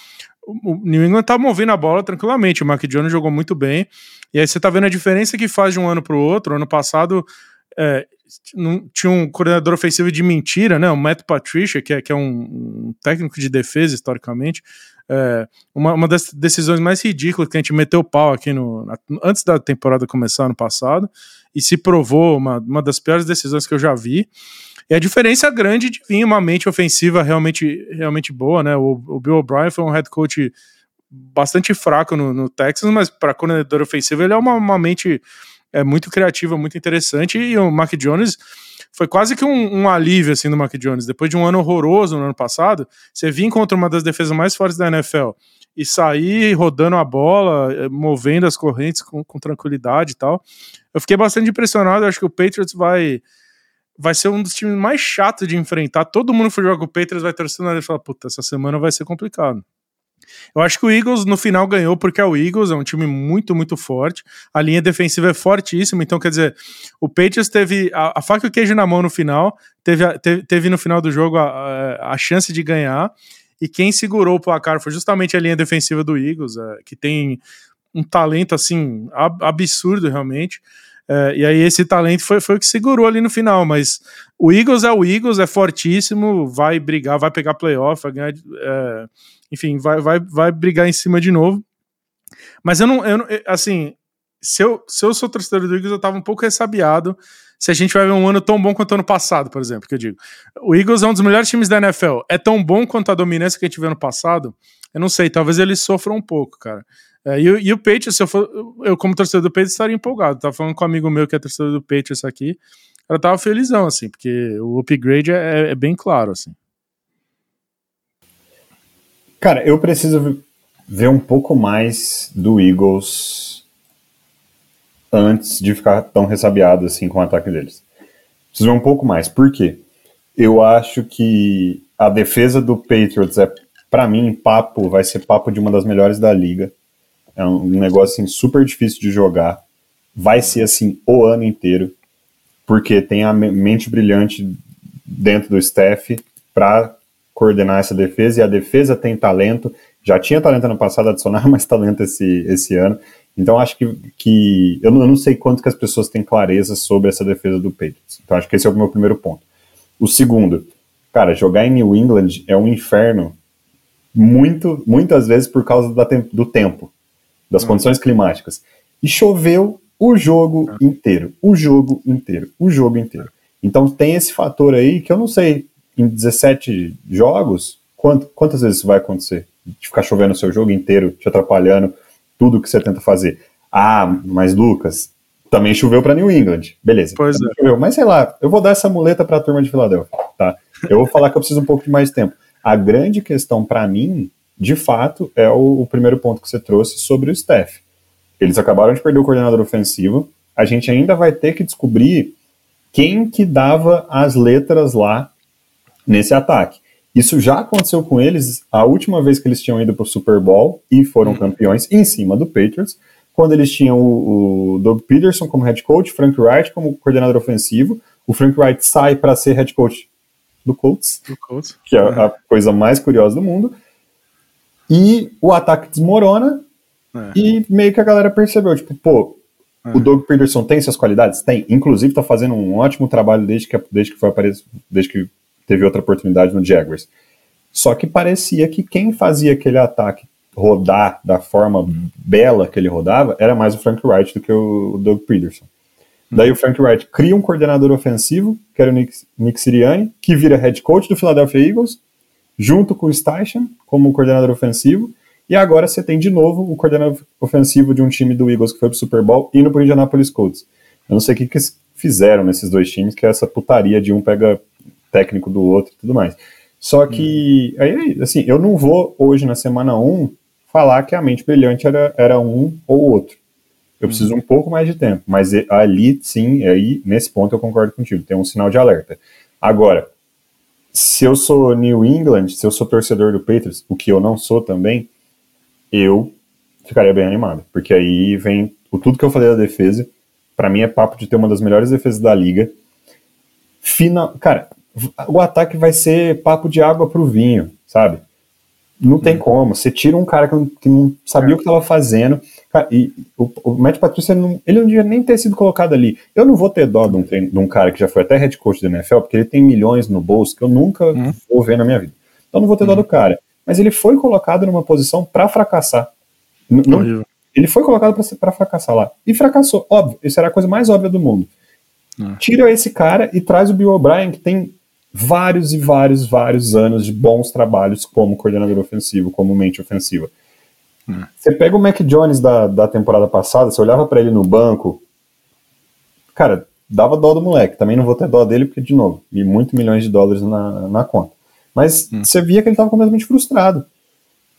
o New England tá movendo a bola tranquilamente, o Mac Jones jogou muito bem, e aí você tá vendo a diferença que faz de um ano para o outro, ano passado é, não, tinha um coordenador ofensivo de mentira, né, o Matt Patricia, que é, que é um, um técnico de defesa historicamente, é, uma, uma das decisões mais ridículas que a gente meteu o pau aqui no, antes da temporada começar no passado, e se provou uma, uma das piores decisões que eu já vi. E a diferença grande de vir uma mente ofensiva realmente, realmente boa, né? O, o Bill O'Brien foi um head coach bastante fraco no, no Texas, mas para coordenador ofensivo ele é uma, uma mente é, muito criativa, muito interessante. E o Mac Jones foi quase que um, um, alívio assim do Mac Jones. Depois de um ano horroroso no ano passado, você vir contra uma das defesas mais fortes da NFL e sair rodando a bola, é, movendo as correntes com, com tranquilidade e tal. Eu fiquei bastante impressionado. Acho que o Patriots vai vai ser um dos times mais chatos de enfrentar. Todo mundo for jogar com o Patriots vai torcer na e falar, puta, essa semana vai ser complicado. Eu acho que o Eagles no final ganhou porque é o Eagles, é um time muito, muito forte. A linha defensiva é fortíssima, então quer dizer, o Patriots teve a, a faca e o queijo na mão no final, teve, a, teve, teve, no final do jogo a, a, a, chance de ganhar. E quem segurou o placar foi justamente a linha defensiva do Eagles, é, que tem um talento assim absurdo realmente. É, e aí esse talento foi, foi o que segurou ali no final, mas o Eagles é o Eagles, é fortíssimo, vai brigar, vai pegar playoff, vai ganhar, é, enfim, vai, vai, vai brigar em cima de novo. Mas eu não, eu não assim, se eu, se eu sou torcedor do Eagles, eu tava um pouco ressabiado se a gente vai ver um ano tão bom quanto o ano passado, por exemplo, que eu digo. O Eagles é um dos melhores times da NFL. É tão bom quanto a dominância que a gente viu ano passado? Eu não sei, talvez eles sofram um pouco, cara. É, e, e, o Patriots, eu for, eu como torcedor do Patriots estaria empolgado. Tava falando com um amigo meu que é torcedor do Patriots aqui, ela tava felizão, assim, porque o upgrade é, é bem claro, assim. Cara, eu preciso ver um pouco mais do Eagles antes de ficar tão ressabiado assim com o ataque deles. Preciso ver um pouco mais. Por quê? Eu acho que a defesa do Patriots é, para mim, papo, vai ser papo de uma das melhores da liga. É um negócio assim, super difícil de jogar. Vai ser assim o ano inteiro, porque tem a mente brilhante dentro do staff para coordenar essa defesa e a defesa tem talento. Já tinha talento ano passado, adicionar mais talento esse, esse ano. Então acho que, que eu, não, eu não sei quanto que as pessoas têm clareza sobre essa defesa do Patriots. Então acho que esse é o meu primeiro ponto. O segundo, cara, jogar em New England é um inferno muito, muitas vezes por causa da, do tempo das hum. condições climáticas. E choveu o jogo ah. inteiro, o jogo inteiro, o jogo inteiro. Então tem esse fator aí que eu não sei, em 17 jogos, quanto, quantas vezes isso vai acontecer? De ficar chovendo o seu jogo inteiro, te atrapalhando tudo que você tenta fazer. Ah, mas Lucas, também choveu para New England. Beleza. Pois é. Choveu. Mas sei lá, eu vou dar essa muleta para a turma de Filadélfia, tá? Eu vou falar que eu preciso um pouco de mais tempo. A grande questão para mim de fato, é o, o, primeiro ponto que você trouxe sobre o staff. Eles acabaram de perder o coordenador ofensivo. A gente ainda vai ter que descobrir quem que dava as letras lá nesse ataque. Isso já aconteceu com eles a última vez que eles tinham ido para o Super Bowl e foram uhum. campeões em cima do Patriots, quando eles tinham o, o Doug Peterson como head coach, Frank Wright como coordenador ofensivo. O Frank Wright sai para ser head coach do Colts, do Colts. que é a coisa mais curiosa do mundo e o ataque desmorona é. e meio que a galera percebeu, tipo, pô, é. o Doug Peterson tem essas qualidades? Tem. Inclusive tá fazendo um ótimo trabalho desde que, desde que foi aparecer, desde que teve outra oportunidade no Jaguars. Só que parecia que quem fazia aquele ataque rodar da forma bela que ele rodava era mais o Frank Wright do que o Doug Peterson. Daí o Frank Wright cria um coordenador ofensivo, que era o Nick, Nick Sirianni, que vira head coach do Philadelphia Eagles, junto com o Steichen como coordenador ofensivo, e agora você tem de novo o coordenador ofensivo de um time do Eagles que foi pro Super Bowl indo pro Indianapolis Colts. Eu não sei o que, que eles fizeram nesses dois times, que é essa putaria de um pega técnico do outro e tudo mais. Só que, hum. aí, assim, eu não vou hoje na semana 1 falar que a mente brilhante era, era um ou outro. Eu preciso hum. um pouco mais de tempo, mas ali sim, aí nesse ponto eu concordo contigo, tem um sinal de alerta. Agora, se eu sou New England, se eu sou torcedor do Patriots, o que eu não sou também, eu ficaria bem animado, porque aí vem o tudo que eu falei da defesa, para mim é papo de ter uma das melhores defesas da liga. Final, cara, o ataque vai ser papo de água pro vinho, sabe? Não tem hum. como. Você tira um cara que não, que não sabia é. o que estava fazendo. Cara, e o, o Matt Patrícia, não, ele não devia nem ter sido colocado ali. Eu não vou ter dó de um, de um, cara que já foi até head coach da NFL, porque ele tem milhões no bolso que eu nunca hum. vou ver na minha vida. Então não vou ter hum. dó do cara. Mas ele foi colocado numa posição para fracassar. Não, ele foi colocado para fracassar lá. E fracassou. Óbvio, isso era a coisa mais óbvia do mundo. É. Tira esse cara e traz o Bill O'Brien, que tem vários e vários, vários anos de bons trabalhos como coordenador ofensivo, como mente ofensiva. É. Você pega o Mac Jones da, da temporada passada, você olhava para ele no banco, cara, dava dó do moleque. Também não vou ter dó dele, porque, de novo, e muito milhões de dólares na, na conta. Mas hum. você via que ele estava completamente frustrado.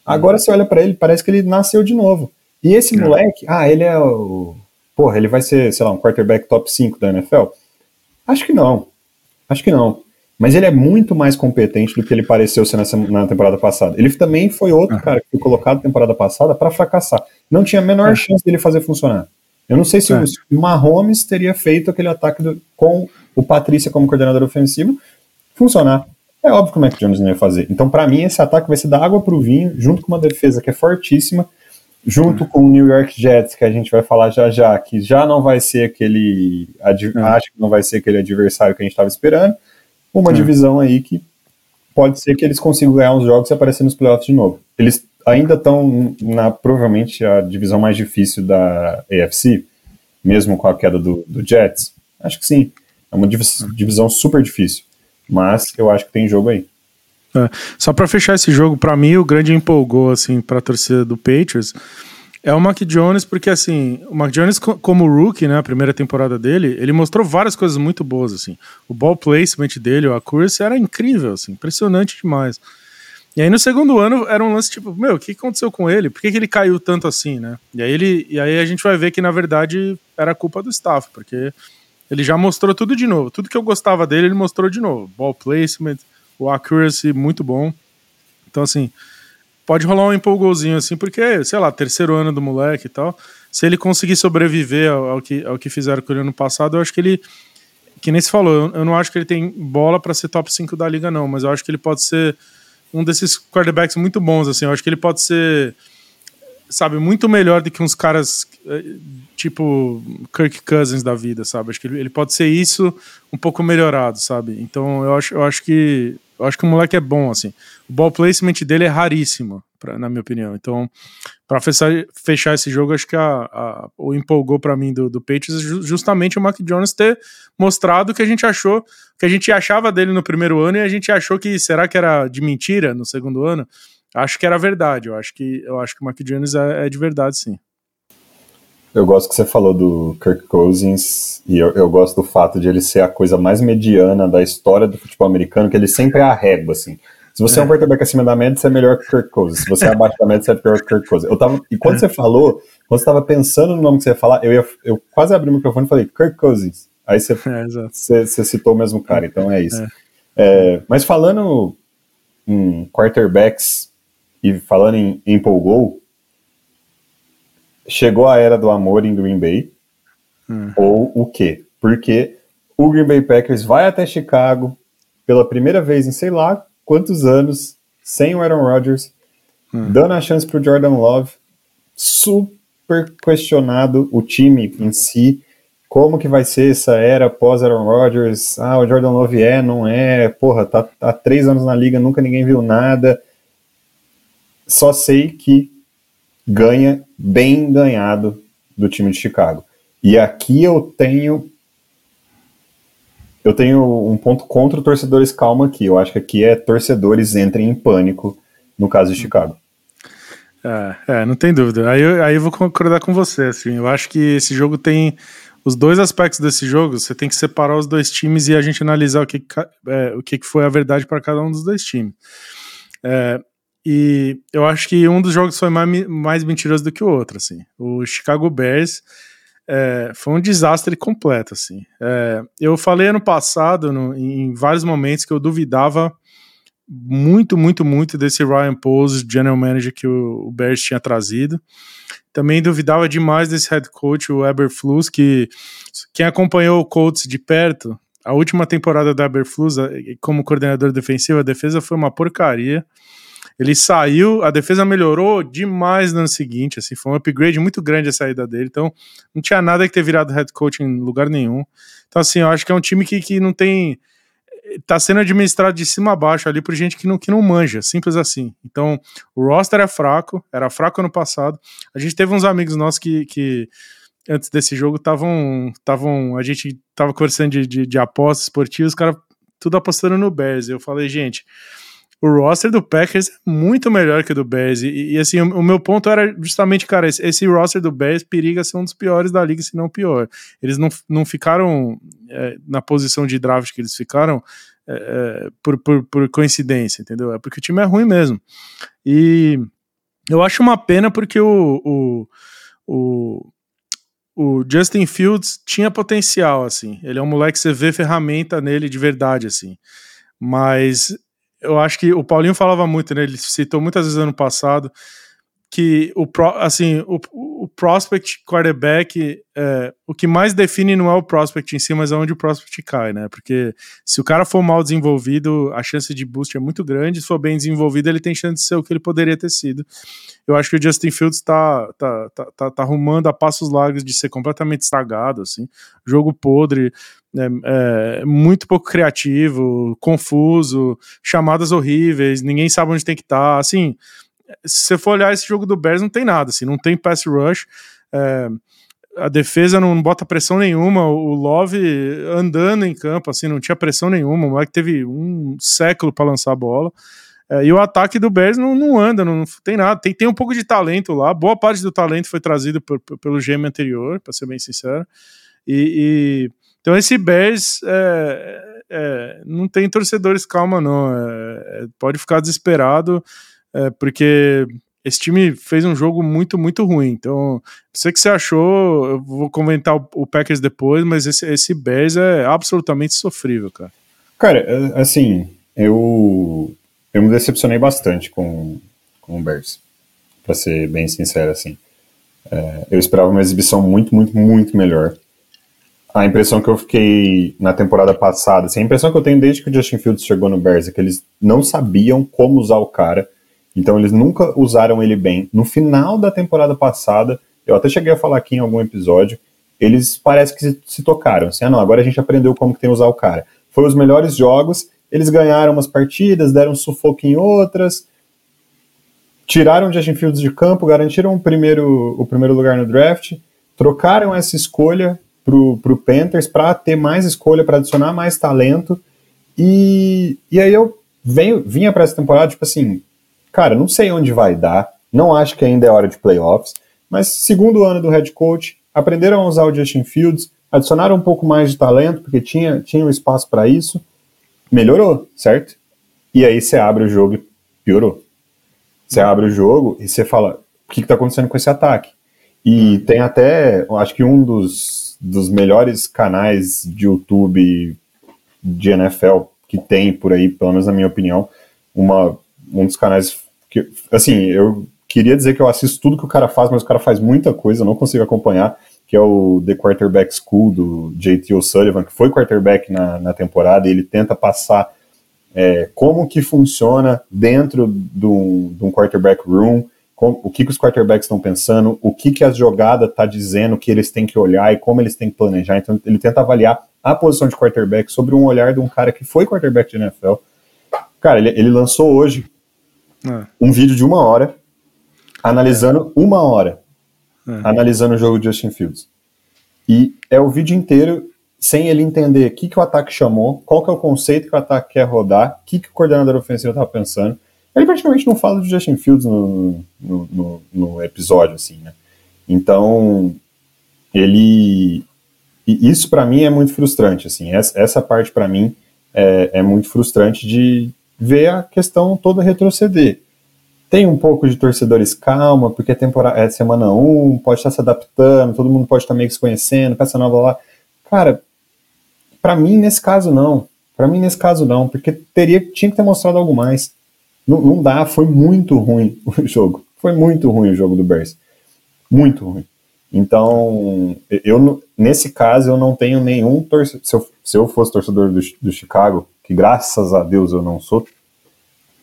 Agora hum. você olha para ele, parece que ele nasceu de novo. E esse é. moleque, ah, ele é o porra, ele vai ser, sei lá, um quarterback top 5 da NFL? Acho que não. Acho que não. Mas ele é muito mais competente do que ele pareceu ser nessa, na temporada passada. Ele também foi outro uhum. cara que foi colocado na temporada passada para fracassar. Não tinha a menor chance dele fazer funcionar. Eu não sei se é. o Mahomes teria feito aquele ataque do, com o Patrícia como coordenador ofensivo funcionar. É óbvio que o Mac Jones não ia fazer. Então, para mim, esse ataque vai ser dar água pro vinho, junto com uma defesa que é fortíssima junto com o New York Jets, que a gente vai falar já já, que já não vai ser aquele. Uhum. Acho que não vai ser aquele adversário que a gente estava esperando. Uma uhum. divisão aí que pode ser que eles consigam ganhar uns jogos e aparecer nos playoffs de novo. Eles ainda estão na provavelmente a divisão mais difícil da AFC, mesmo com a queda do, do Jets. Acho que sim. É uma divisão super difícil. Mas eu acho que tem jogo aí. É. Só para fechar esse jogo, para mim o grande empolgou assim para a torcida do Patriots é o Mac Jones, porque assim, o Mac Jones como rookie, né, a primeira temporada dele, ele mostrou várias coisas muito boas assim. O ball placement dele, a accuracy era incrível assim, impressionante demais. E aí no segundo ano era um lance tipo, meu, o que aconteceu com ele? Por que, que ele caiu tanto assim, né? E aí ele e aí a gente vai ver que na verdade era culpa do staff, porque ele já mostrou tudo de novo. Tudo que eu gostava dele, ele mostrou de novo. Ball placement, o accuracy muito bom. Então, assim, pode rolar um empolgouzinho, assim, porque, sei lá, terceiro ano do moleque e tal. Se ele conseguir sobreviver ao, ao que, ao que fizeram com ele ano passado, eu acho que ele. Que nem se falou, eu, eu não acho que ele tem bola para ser top 5 da liga, não, mas eu acho que ele pode ser um desses quarterbacks muito bons, assim. Eu acho que ele pode ser, sabe, muito melhor do que uns caras eh, tipo Kirk Cousins da vida, sabe? Acho que ele, ele pode ser isso um pouco melhorado, sabe? Então eu acho, eu acho que eu acho que o moleque é bom, assim. O ball placement dele é raríssimo, pra, na minha opinião. Então, para fechar, fechar esse jogo, acho que a, a, o empolgou para mim do, do Patriots justamente o Mac Jones ter mostrado que a gente achou, que a gente achava dele no primeiro ano e a gente achou que será que era de mentira no segundo ano? Acho que era verdade. Eu acho que eu acho que o Mac Jones é, é de verdade, sim. Eu gosto que você falou do Kirk Cousins e eu, eu, gosto do fato de ele ser a coisa mais mediana da história do futebol americano, que ele sempre é a régua, assim. Se você é, é um quarterback acima da média, você é melhor que Kirk Cousins. Se você é abaixo da média, você é pior que Kirk Cousins. Eu tava, e quando é. você falou, quando você estava pensando no nome que você ia falar, eu, ia, eu quase abri o microfone e falei Kirk Cousins. Aí você, é, você, você, citou o mesmo cara, então é isso. É. É, mas falando em quarterbacks e falando em empolgou, chegou a era do amor em Green Bay, hum. ou o quê? Porque o Green Bay Packers vai até Chicago pela primeira vez em sei lá quantos anos, sem o Aaron Rodgers, hum. dando a chance para o Jordan Love, super questionado o time em si, como que vai ser essa era pós Aaron Rodgers, ah, o Jordan Love é, não é, porra, tá há três anos na liga, nunca ninguém viu nada, só sei que ganha bem ganhado do time de Chicago. E aqui eu tenho eu tenho um ponto contra torcedores calma aqui. Eu acho que aqui é torcedores entrem em pânico no caso de Chicago. É, é não tem dúvida. Aí eu, aí eu vou concordar com você. Assim, eu acho que esse jogo tem os dois aspectos desse jogo. Você tem que separar os dois times e a gente analisar o que, é, o que foi a verdade para cada um dos dois times. É, e eu acho que um dos jogos foi mais, mais mentiroso do que o outro, assim. O Chicago Bears é, foi um desastre completo, assim. É, eu falei ano passado, no, em vários momentos, que eu duvidava muito, muito, muito desse Ryan Poles, general manager que o, o Bears tinha trazido. Também duvidava demais desse head coach, o Eberflus, que quem acompanhou o Colts de perto a última temporada da Aberflus, como coordenador defensivo, a defesa foi uma porcaria. Ele saiu, a defesa melhorou demais no ano seguinte, assim, foi um upgrade muito grande a saída dele, então não tinha nada que ter virado head coach em lugar nenhum. Então, assim, eu acho que é um time que, que não tem. tá sendo administrado de cima a baixo ali por gente que não, que não manja, simples assim. Então, o roster é fraco, era fraco ano passado. A gente teve uns amigos nossos que, que antes desse jogo estavam. estavam A gente tava conversando de, de, de apostas esportivas, os caras tudo apostando no Bears. Eu falei, gente o roster do Packers é muito melhor que o do Bears. E, e assim, o, o, meu ponto era justamente, cara, esse, esse, roster do Bears periga ser um dos piores da liga, se não pior. Eles não, não ficaram é, na posição de draft que eles ficaram é, é, por, por, por, coincidência, entendeu? É porque o time é ruim mesmo. E eu acho uma pena porque o, o, o o Justin Fields tinha potencial, assim. Ele é um moleque que você vê ferramenta nele de verdade, assim. Mas eu acho que o Paulinho falava muito, né? Ele citou muitas vezes ano passado que o assim o, o prospect quarterback é, o que mais define não é o prospect em si, mas é onde o prospect cai, né? Porque se o cara for mal desenvolvido, a chance de boost é muito grande. Se for bem desenvolvido, ele tem chance de ser o que ele poderia ter sido. Eu acho que o Justin Fields tá, tá, tá, tá, tá arrumando a passos largos de ser completamente estragado, assim. Jogo podre, é, é, muito pouco criativo, confuso, chamadas horríveis, ninguém sabe onde tem que estar, tá, assim se você for olhar esse jogo do Bears, não tem nada, assim, não tem pass rush. É, a defesa não bota pressão nenhuma, o Love andando em campo, assim, não tinha pressão nenhuma, o moleque teve um século para lançar a bola. É, e o ataque do Bears não, não anda, não, não, tem nada. Tem, tem um pouco de talento lá, boa parte do talento foi trazido por, por, pelo GM anterior, para ser bem sincero. E, e, então esse Bears é, é, não tem torcedores calma, não. É, é, pode ficar desesperado é, porque esse time fez um jogo muito, muito ruim. Então, sei o que você achou, eu vou comentar o, o Packers depois, mas esse, esse Bears é absolutamente sofrível, cara. Cara, é, assim, eu, eu me decepcionei bastante com, com o Bears, pra ser bem sincero, assim. É, eu esperava uma exibição muito, muito, muito melhor. A impressão que eu fiquei na temporada passada, assim, a impressão que eu tenho desde que o Justin Fields chegou no Bears é que eles não sabiam como usar o cara então eles nunca usaram ele bem. No final da temporada passada, eu até cheguei a falar aqui em algum episódio, eles parece que se, se tocaram. Assim, ah, não, agora a gente aprendeu como que tem que usar o cara. Foi os melhores jogos, eles ganharam umas partidas, deram sufoco em outras, tiraram Justin Fields de campo, garantiram o primeiro, o primeiro lugar no draft, trocaram essa escolha pro, pro Panthers para ter mais escolha, para adicionar mais talento. E, e aí eu venho, vinha para essa temporada, tipo assim, cara, não sei onde vai dar, não acho que ainda é hora de playoffs, mas segundo ano do head coach, aprenderam a usar o Justin Fields, adicionaram um pouco mais de talento, porque tinha, tinha um espaço para isso, melhorou, certo? E aí você abre o jogo e piorou. Você abre o jogo e você fala, o que está acontecendo com esse ataque? E tem até, acho que um dos, dos melhores canais de YouTube de NFL que tem por aí, pelo menos na minha opinião, uma um dos canais que, assim, eu queria dizer que eu assisto tudo que o cara faz, mas o cara faz muita coisa, eu não consigo acompanhar, que é o The Quarterback School do JT O'Sullivan, que foi quarterback na, na temporada, e ele tenta passar é, como que funciona dentro de um, de um quarterback room, o que, que os quarterbacks estão pensando, o que, que a jogada está dizendo que eles têm que olhar e como eles têm que planejar. Então, ele tenta avaliar a posição de quarterback sobre um olhar de um cara que foi quarterback de NFL. Cara, ele, ele lançou hoje é. Um vídeo de uma hora, analisando é. uma hora, é. analisando o jogo de Justin Fields. E é o vídeo inteiro sem ele entender o que, que o ataque chamou, qual que é o conceito que o ataque quer rodar, o que, que o coordenador ofensivo estava pensando. Ele praticamente não fala de Justin Fields no, no, no, no episódio, assim, né? Então, ele... E isso para mim é muito frustrante, assim. Essa, essa parte para mim é, é muito frustrante de, ver a questão toda retroceder. Tem um pouco de torcedores calma, porque é, temporada, é semana 1, um, pode estar se adaptando, todo mundo pode estar meio que se conhecendo, peça nova lá. Cara, para mim nesse caso não. Para mim nesse caso não, porque teria tinha que ter mostrado algo mais. Não, não dá, foi muito ruim o jogo. Foi muito ruim o jogo do Bears. Muito ruim. Então, eu nesse caso eu não tenho nenhum torcedor. Se eu, se eu fosse torcedor do, do Chicago, que graças a Deus eu não sou,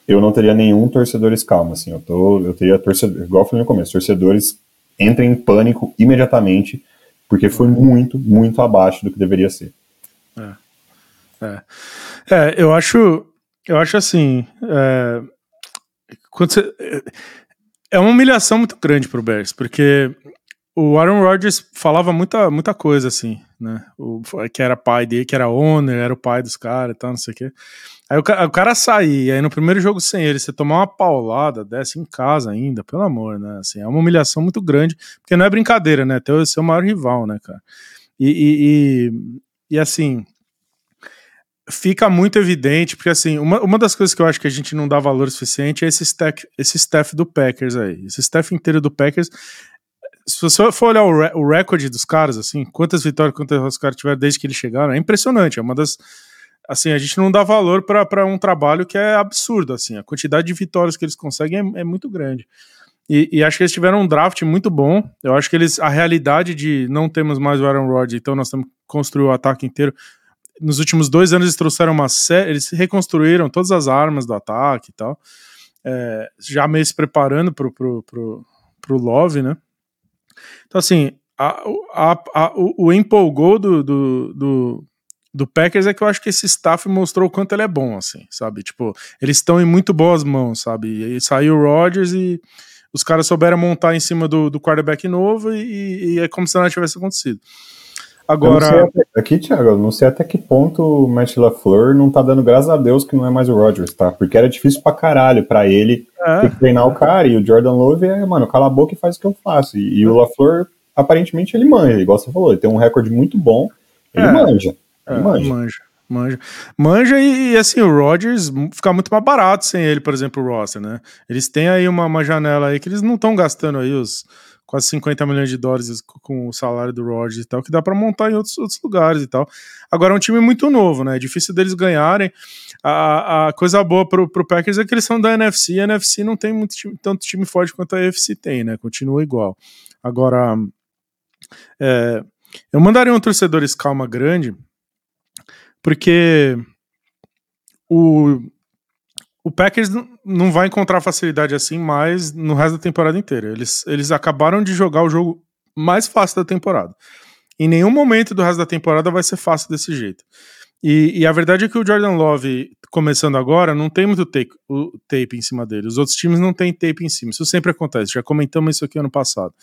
eu não teria nenhum torcedor calmo, assim, eu, tô, eu teria torcedor, igual eu falei no começo, torcedores entrem em pânico imediatamente, porque foi muito, muito abaixo do que deveria ser. É, é. é eu acho, eu acho assim, é, quando você, é uma humilhação muito grande pro Bears, porque o Aaron Rodgers falava muita, muita coisa, assim, né? O, que era pai dele, que era owner, era o pai dos caras e tal, não sei o quê. Aí o, o, cara sair, aí no primeiro jogo sem ele, você tomar uma paulada, desce em casa ainda, pelo amor, né? Assim, é uma humilhação muito grande, porque não é brincadeira, né? Ter o seu maior rival, né, cara? E, e, e, e, assim, fica muito evidente, porque assim, uma, uma das coisas que eu acho que a gente não dá valor suficiente é esse staff, esse staff do Packers aí. Esse staff inteiro do Packers se você for olhar o, re o recorde dos caras, assim, quantas vitórias, quantas os caras tiveram desde que eles chegaram, é impressionante. É uma das. Assim, a gente não dá valor para um trabalho que é absurdo, assim. A quantidade de vitórias que eles conseguem é, é muito grande. E, e, acho que eles tiveram um draft muito bom. Eu acho que eles. A realidade de não temos mais o Aaron Rodgers, então nós temos que construir o ataque inteiro. Nos últimos dois anos eles trouxeram uma série. Eles reconstruíram todas as armas do ataque e tal. É, já meio se preparando pro, pro, pro, pro Love, né? Então, assim, a, a, a, o, o empolgou do, do, do, do, Packers é que eu acho que esse staff mostrou o quanto ele é bom, assim, sabe? Tipo, eles estão em muito boas mãos, sabe? E saiu o Rodgers e os caras souberam montar em cima do, do quarterback novo e, e é como se nada tivesse acontecido. Agora. Até, aqui, Thiago, eu não sei até que ponto o Matt LaFleur não tá dando graças a Deus que não é mais o Rodgers, tá? Porque era difícil pra caralho pra ele é. ter que treinar o cara. E o Jordan Love é, mano, cala a boca e faz o que eu faço. E, e o LaFleur, aparentemente, ele manja, igual você falou, ele tem um recorde muito bom. Ele é. manja. Ele é, manja. manja. Manja. Manja e, e, assim, o Rodgers fica muito mais barato sem ele, por exemplo, o roster, né? Eles têm aí uma, uma janela aí que eles não estão gastando aí os quase 50 milhões de dólares com o salário do Rodgers e tal, que dá para montar em outros, outros lugares e tal. Agora é um time muito novo, né? É difícil deles ganharem. A, a coisa boa pro, pro Packers é que eles são da NFC e a NFC não tem muito time, tanto time forte quanto a AFC tem, né? Continua igual. Agora, é, eu mandaria um torcedor calma grande, porque o, o Packers não vai encontrar facilidade assim mais no resto da temporada inteira. Eles, eles acabaram de jogar o jogo mais fácil da temporada. Em nenhum momento do resto da temporada vai ser fácil desse jeito. E, e a verdade é que o Jordan Love, começando agora, não tem muito tape, o tape em cima dele. Os outros times não têm tape em cima. Isso sempre acontece. Já comentamos isso aqui ano passado.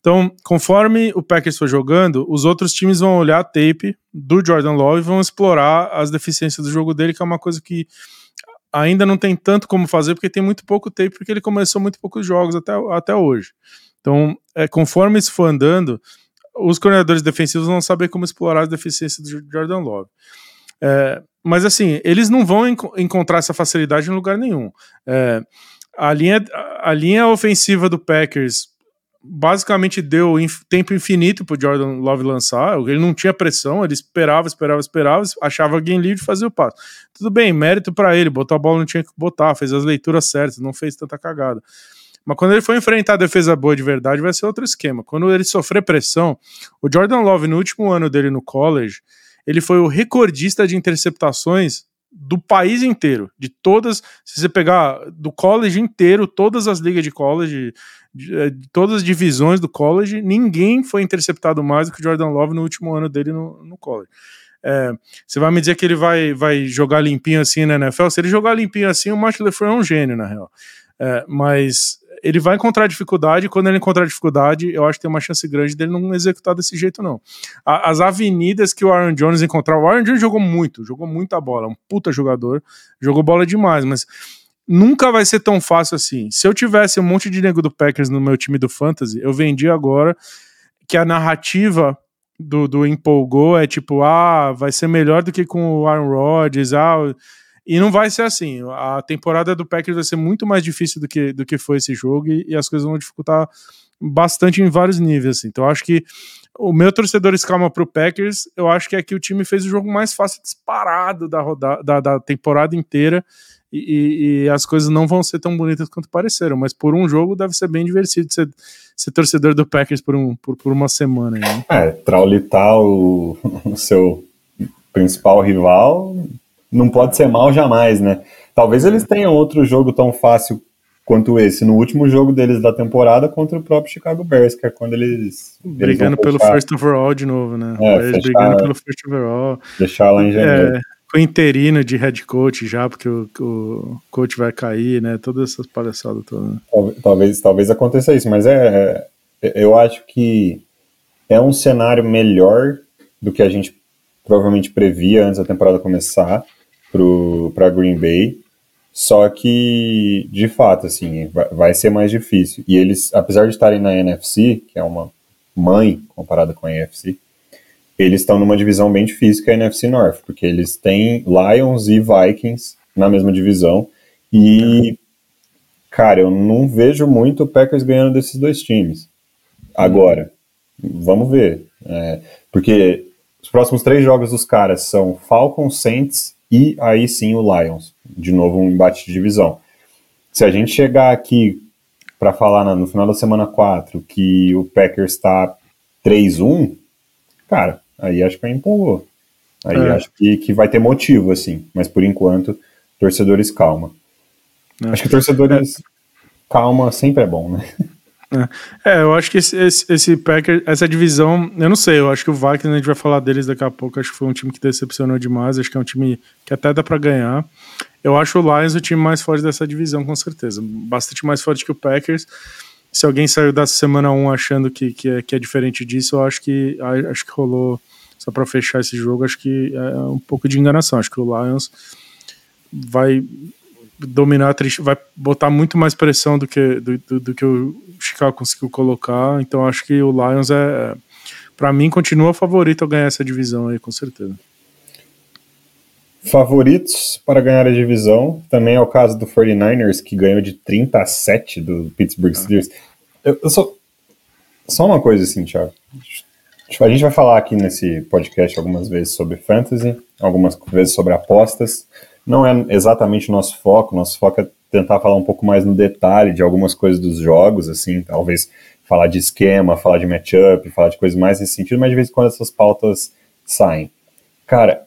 Então, conforme o Packers for jogando, os outros times vão olhar a tape do Jordan Love e vão explorar as deficiências do jogo dele, que é uma coisa que ainda não tem tanto como fazer, porque tem muito pouco tempo, porque ele começou muito poucos jogos até, até hoje. Então, é, conforme isso for andando, os coordenadores defensivos vão saber como explorar as deficiências do Jordan Love. É, mas assim, eles não vão enco encontrar essa facilidade em lugar nenhum. É, a, linha, a linha ofensiva do Packers basicamente deu tempo infinito pro Jordan Love lançar. Ele não tinha pressão, ele esperava, esperava, esperava, achava alguém livre de fazer o passo. Tudo bem, mérito para ele, botou a bola não tinha que botar, fez as leituras certas, não fez tanta cagada. Mas quando ele for enfrentar a defesa boa de verdade, vai ser outro esquema. Quando ele sofrer pressão, o Jordan Love, no último ano dele no college, ele foi o recordista de interceptações do país inteiro, de todas, se você pegar do college inteiro, todas as ligas de college, de, eh, de, todas as divisões do college, ninguém foi interceptado mais do que o Jordan Love no último ano dele no, no college. É, você vai me dizer que ele vai, vai jogar limpinho assim na NFL? Se ele jogar limpinho assim, o Matt LeFleur é um gênio, na real. É, mas ele vai encontrar dificuldade, quando ele encontrar dificuldade, eu acho que tem uma chance grande dele não executar desse jeito, não. A, as avenidas que o Aaron Jones encontrar, o Aaron Jones jogou muito, jogou muita bola, um puta jogador, jogou bola demais, mas nunca vai ser tão fácil assim. Se eu tivesse um monte de nego do Packers no meu time do Fantasy, eu vendi agora que a narrativa do, do empolgou é tipo, ah, vai ser melhor do que com o Aaron Rodgers, ah, e não vai ser assim. A temporada do Packers vai ser muito mais difícil do que, do que foi esse jogo e, e as coisas vão dificultar bastante em vários níveis. Assim. Então, acho que o meu torcedor escalma para o Packers, eu acho que é que o time fez o jogo mais fácil disparado da, da, da temporada inteira e, e, as coisas não vão ser tão bonitas quanto pareceram, mas por um jogo deve ser bem divertido ser, ser torcedor do Packers por, um, por, por uma semana. Né? É, traulitar o, o seu principal rival não pode ser mal jamais, né? Talvez eles tenham outro jogo tão fácil quanto esse no último jogo deles da temporada contra o próprio Chicago Bears, que é quando eles. Brigando eles pelo first overall de novo, né? É, fechar, brigando pelo first overall. Deixar lá em janeiro. É, com interino de head coach já, porque o, o coach vai cair, né? Todas essas palhaçadas todas. Talvez, talvez aconteça isso, mas é, é, eu acho que é um cenário melhor do que a gente provavelmente previa antes da temporada começar para Green Bay. Só que, de fato, assim, vai, vai, ser mais difícil. E eles, apesar de estarem na NFC, que é uma mãe comparada com a NFC, eles estão numa divisão bem difícil que é a NFC North, porque eles têm Lions e Vikings na mesma divisão. E, cara, eu não vejo muito o Packers ganhando desses dois times. Agora, vamos ver. É, porque os próximos três jogos dos caras são Falcons, Saints e aí sim o Lions. De novo, um embate de divisão. Se a gente chegar aqui para falar no final da semana 4 que o Packers está 3-1, cara, aí acho que empolgou. Aí é. acho que, que vai ter motivo, assim. Mas por enquanto, torcedores calma. É. Acho que torcedores é. calma sempre é bom, né? É, é eu acho que esse, esse, esse Packers, essa divisão, eu não sei, eu acho que o Vikings, a gente vai falar deles daqui a pouco, acho que foi um time que decepcionou demais, acho que é um time que até dá para ganhar. Eu acho o Lions o time mais forte dessa divisão, com certeza. Bastante mais forte que o Packers se alguém saiu da semana 1 achando que, que, é, que é diferente disso, eu acho que acho que rolou, só para fechar esse jogo, acho que é um pouco de enganação. Acho que o Lions vai dominar, vai botar muito mais pressão do que, do, do, do que o Chicago conseguiu colocar. Então acho que o Lions é, para mim, continua favorito a ganhar essa divisão aí, com certeza. Favoritos para ganhar a divisão também é o caso do 49ers, que ganhou de 30 a 7 do Pittsburgh Steelers. Eu, eu só, só uma coisa assim, Thiago. A gente vai falar aqui nesse podcast algumas vezes sobre fantasy, algumas vezes sobre apostas. Não é exatamente o nosso foco, nosso foco é tentar falar um pouco mais no detalhe de algumas coisas dos jogos, assim, talvez falar de esquema, falar de matchup, falar de coisas mais nesse sentido, mas de vez em quando essas pautas saem. Cara,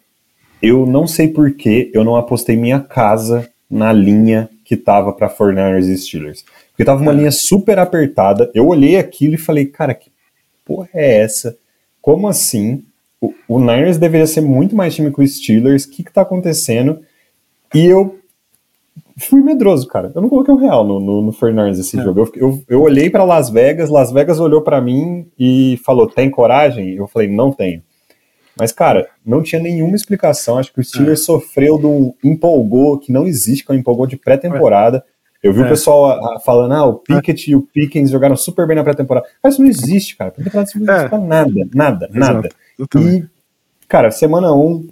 eu não sei por que eu não apostei minha casa na linha que tava para 49ers e Steelers. Porque tava uma é. linha super apertada. Eu olhei aquilo e falei, cara, que porra é essa? Como assim? O, o Niners deveria ser muito mais time que o Steelers. O que que tá acontecendo? E eu fui medroso, cara. Eu não coloquei um real no, no, no 49ers esse é. jogo. Eu, eu, eu olhei para Las Vegas, Las Vegas olhou para mim e falou: tem coragem? Eu falei: não tenho. Mas, cara, não tinha nenhuma explicação. Acho que o Steelers é. sofreu de um empolgou que não existe, que é um empolgou de pré-temporada. Eu vi é. o pessoal a, a, falando, ah, o Pickett é. e o Pickens jogaram super bem na pré-temporada. Mas isso não existe, cara. Pré-temporada não existe é. nada, nada, nada. E, cara, semana 1, um,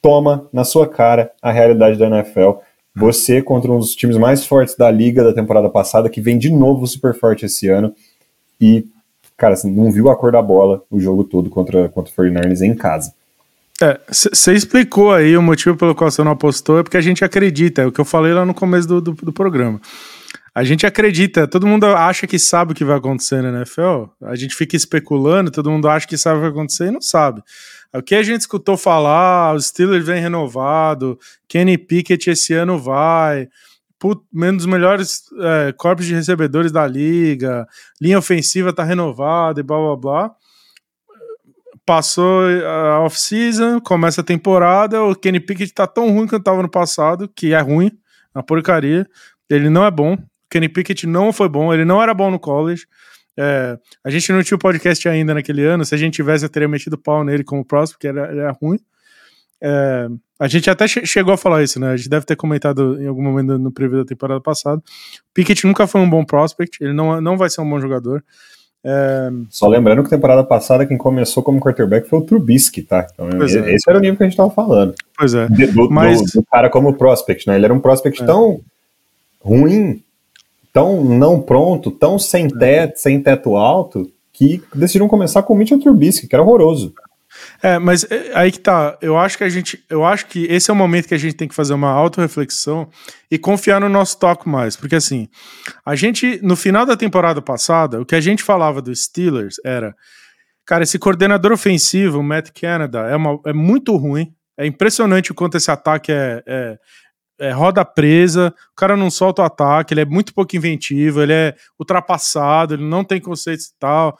toma na sua cara a realidade da NFL. Você contra um dos times mais fortes da liga da temporada passada, que vem de novo super forte esse ano. E cara, assim, não viu a cor da bola o jogo todo contra, contra o 49ers em casa. Você é, explicou aí o motivo pelo qual você não apostou, é porque a gente acredita, é o que eu falei lá no começo do, do, do programa. A gente acredita, todo mundo acha que sabe o que vai acontecer na NFL, a gente fica especulando, todo mundo acha que sabe o que vai acontecer e não sabe. O que a gente escutou falar, os Steelers vem renovado, Kenny Pickett esse ano vai, um dos melhores é, corpos de recebedores da liga, linha ofensiva tá renovada e blá blá blá. Passou a off-season, começa a temporada, o Kenny Pickett tá tão ruim quanto tava no passado, que é ruim, uma porcaria. Ele não é bom. O Kenny Pickett não foi bom, ele não era bom no college. É, a gente não tinha o podcast ainda naquele ano. Se a gente tivesse, eu teria metido pau nele como próximo, porque ele era ruim. É, a gente até che chegou a falar isso, né? A gente deve ter comentado em algum momento no preview da temporada passada. Pickett nunca foi um bom prospect, ele não, não vai ser um bom jogador. É... Só lembrando que temporada passada quem começou como quarterback foi o Trubisky, tá? Então, esse é. era o nível que a gente tava falando. Pois é. Do, Mas... do, do cara como prospect, né? Ele era um prospect é. tão ruim, tão não pronto, tão sem é. teto, sem teto alto, que decidiram começar com o Mitchell Trubisky, que era horroroso. É, mas é, aí que tá. Eu acho que a gente. Eu acho que esse é o momento que a gente tem que fazer uma autorreflexão e confiar no nosso toque mais. Porque assim, a gente, no final da temporada passada, o que a gente falava dos Steelers era. Cara, esse coordenador ofensivo, o Matt Canada, é, uma, é muito ruim. É impressionante o quanto esse ataque é, é, é, roda presa, o cara não solta o ataque, ele é muito pouco inventivo, ele é ultrapassado, ele não tem conceitos e tal.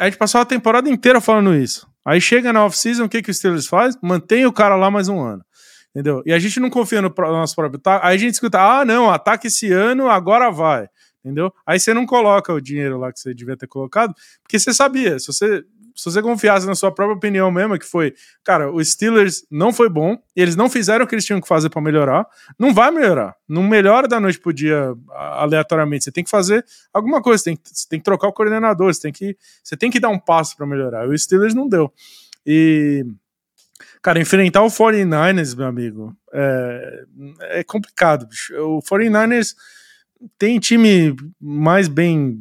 A gente passou a temporada inteira falando isso. Aí chega na off-season, o que, que o Steelers faz? Mantém o cara lá mais um ano. Entendeu? E a gente não confia no nosso próprio ataque. Aí a gente escuta, ah, não, ataque esse ano, agora vai. Entendeu? Aí você não coloca o dinheiro lá que você devia ter colocado, porque você sabia. Se você se você confiasse na sua própria opinião mesmo, que foi, cara, o Steelers não foi bom, eles não fizeram o que eles tinham que fazer para melhorar, não vai melhorar. Não melhora da noite pro dia aleatoriamente. Você tem que fazer alguma coisa, você tem, você tem que trocar o coordenador, você tem que, você tem que dar um passo para melhorar. O Steelers não deu. E. Cara, enfrentar o 49ers, meu amigo, é, é complicado, bicho. O 49ers tem time mais bem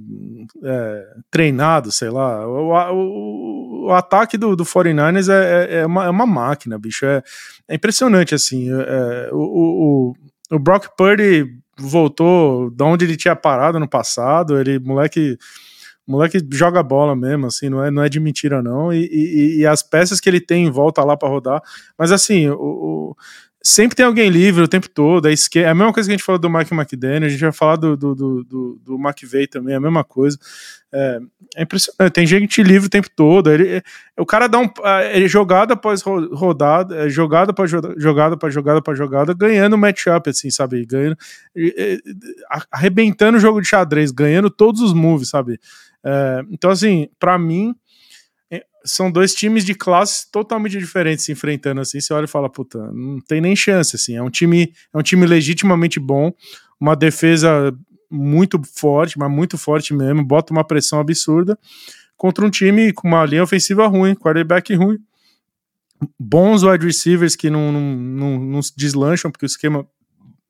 é, treinado, sei lá. O, o, o ataque do, do 49ers é, é, é, uma, é uma máquina, bicho. É, é impressionante, assim. É, o, o, o Brock Purdy voltou de onde ele tinha parado no passado. Ele, moleque. Moleque joga bola mesmo, assim, não é, não é de mentira, não. E, e, e as peças que ele tem em volta lá para rodar. Mas assim, o, o sempre tem alguém livre o tempo todo. É, é a mesma coisa que a gente falou do Mike McDaniel, a gente vai falar do, do, do, do, do McVeigh também, é a mesma coisa. É, é, impressionante, tem gente livre o tempo todo. Ele, o cara dá um. Ele jogada após rodada, é, jogada após jogada após jogada após jogada, ganhando matchup, assim, sabe? Ganhando, arrebentando o jogo de xadrez, ganhando todos os moves, sabe? É, então, assim, para mim são dois times de classes totalmente diferentes se enfrentando assim. Você olha e fala, puta, não tem nem chance assim. É um time, é um time legitimamente bom, uma defesa muito forte, mas muito forte mesmo, bota uma pressão absurda contra um time com uma linha ofensiva ruim, quarterback ruim, bons wide receivers que não, não, não, não deslancham porque o esquema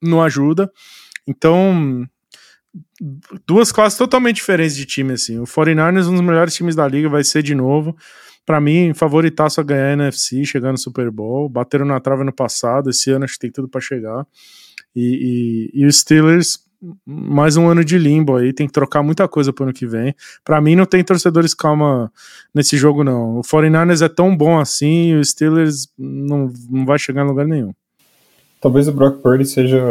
não ajuda. Então, duas classes totalmente diferentes de time, assim. O 49ers, um dos melhores times da liga, vai ser de novo para mim, favoritaço a ganhar a NFC, chegar no Super Bowl. Bateram na trave no passado, esse ano acho que tem tudo para chegar. E, e, e os Steelers, mais um ano de limbo aí, tem que trocar muita coisa pro ano que vem. Para mim, não tem torcedores calma nesse jogo, não. O 49ers é tão bom assim e o Steelers não, não vai chegar em lugar nenhum. Talvez o Brock Purdy seja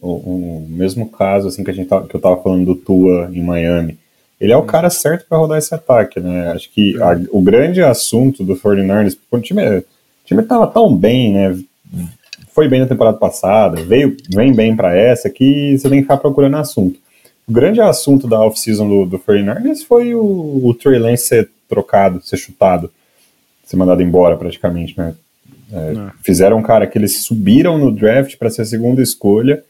o, o mesmo caso assim que a gente tá, que eu tava falando do Tua em Miami ele é o cara certo para rodar esse ataque, né? Acho que a, o grande assunto do 49ers, o time, o time tava tão bem, né? Foi bem na temporada passada, veio, vem bem para essa, que você tem que ficar procurando assunto. O grande assunto da off-season do, do 49ers foi o, o Trey Lance ser trocado, ser chutado, ser mandado embora praticamente, né? É, é. fizeram um cara que eles subiram no draft para ser a segunda escolha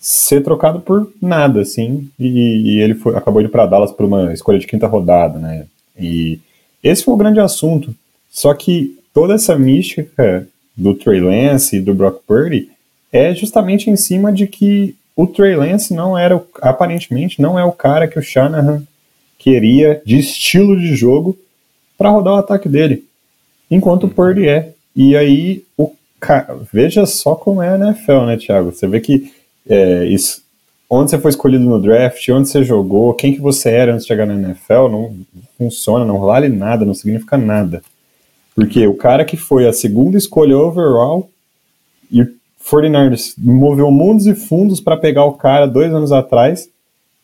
ser trocado por nada, assim, e, e ele foi, acabou indo para Dallas por uma escolha de quinta rodada, né? E esse foi o grande assunto. Só que toda essa mística do Trey Lance e do Brock Purdy é justamente em cima de que o Trey Lance não era, aparentemente, não é o cara que o Shanahan queria de estilo de jogo para rodar o ataque dele, enquanto o Purdy é. E aí, o veja só como é a NFL, né, Thiago? Você vê que é, isso, onde você foi escolhido no draft, onde você jogou, quem que você era antes de chegar na NFL, não funciona, não vale nada, não significa nada. Porque o cara que foi a segunda escolha overall e o 49ers moveu mundos e fundos para pegar o cara dois anos atrás,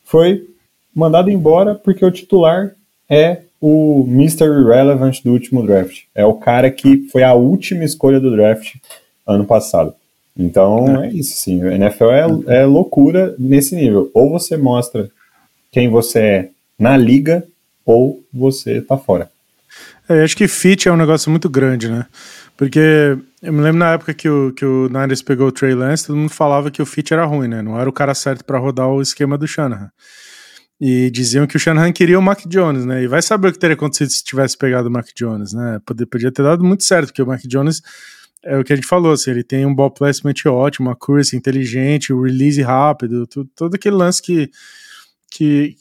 foi mandado embora porque o titular é o Mr. Irrelevant do último draft. É o cara que foi a última escolha do draft ano passado. Então é, é isso, sim. O NFL é, é loucura nesse nível. Ou você mostra quem você é na liga, ou você tá fora. É, acho que fit é um negócio muito grande, né? Porque eu me lembro na época que o, que o Niners pegou o Trey Lance, todo mundo falava que o fit era ruim, né? Não era o cara certo para rodar o esquema do Shanahan. E diziam que o Shanahan queria o Mac Jones, né? E vai saber o que teria acontecido se tivesse pegado o Mac Jones, né? Podia, podia ter dado muito certo, porque o Mac Jones é o que a gente falou, assim, ele tem um ball placement ótimo, uma curse inteligente, o release rápido, tudo, todo aquele lance que, que,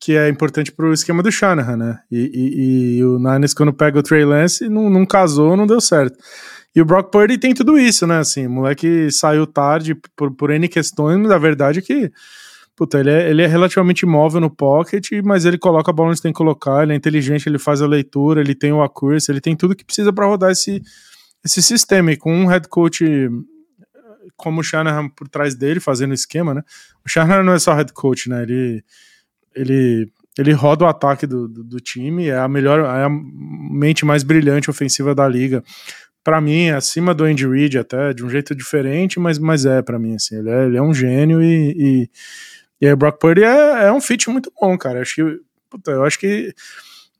que é importante pro esquema do Shanahan, né? E, e, e o Niners, quando pega o Trey Lance, não, não casou, não deu certo. E o Brock Purdy tem tudo isso, né? Assim, o moleque saiu tarde por, por N questões, mas a verdade é que puta, ele é, ele é relativamente móvel no pocket, mas ele coloca a bola onde tem que colocar, ele é inteligente, ele faz a leitura, ele tem o accuracy, ele tem tudo que precisa para rodar esse, esse sistema. E com um head coach como o Shanahan por trás dele, fazendo o esquema, né? O Shanahan não é só head coach, né? Ele, ele, ele roda o ataque do, do, do time, é a melhor, é a mente mais brilhante ofensiva da liga para mim, é acima do Andy Reid até, de um jeito diferente, mas, mas é para mim, assim, ele é, ele é um gênio e, e, e aí o Brock Purdy é, é um fit muito bom, cara, acho que, puta, eu acho que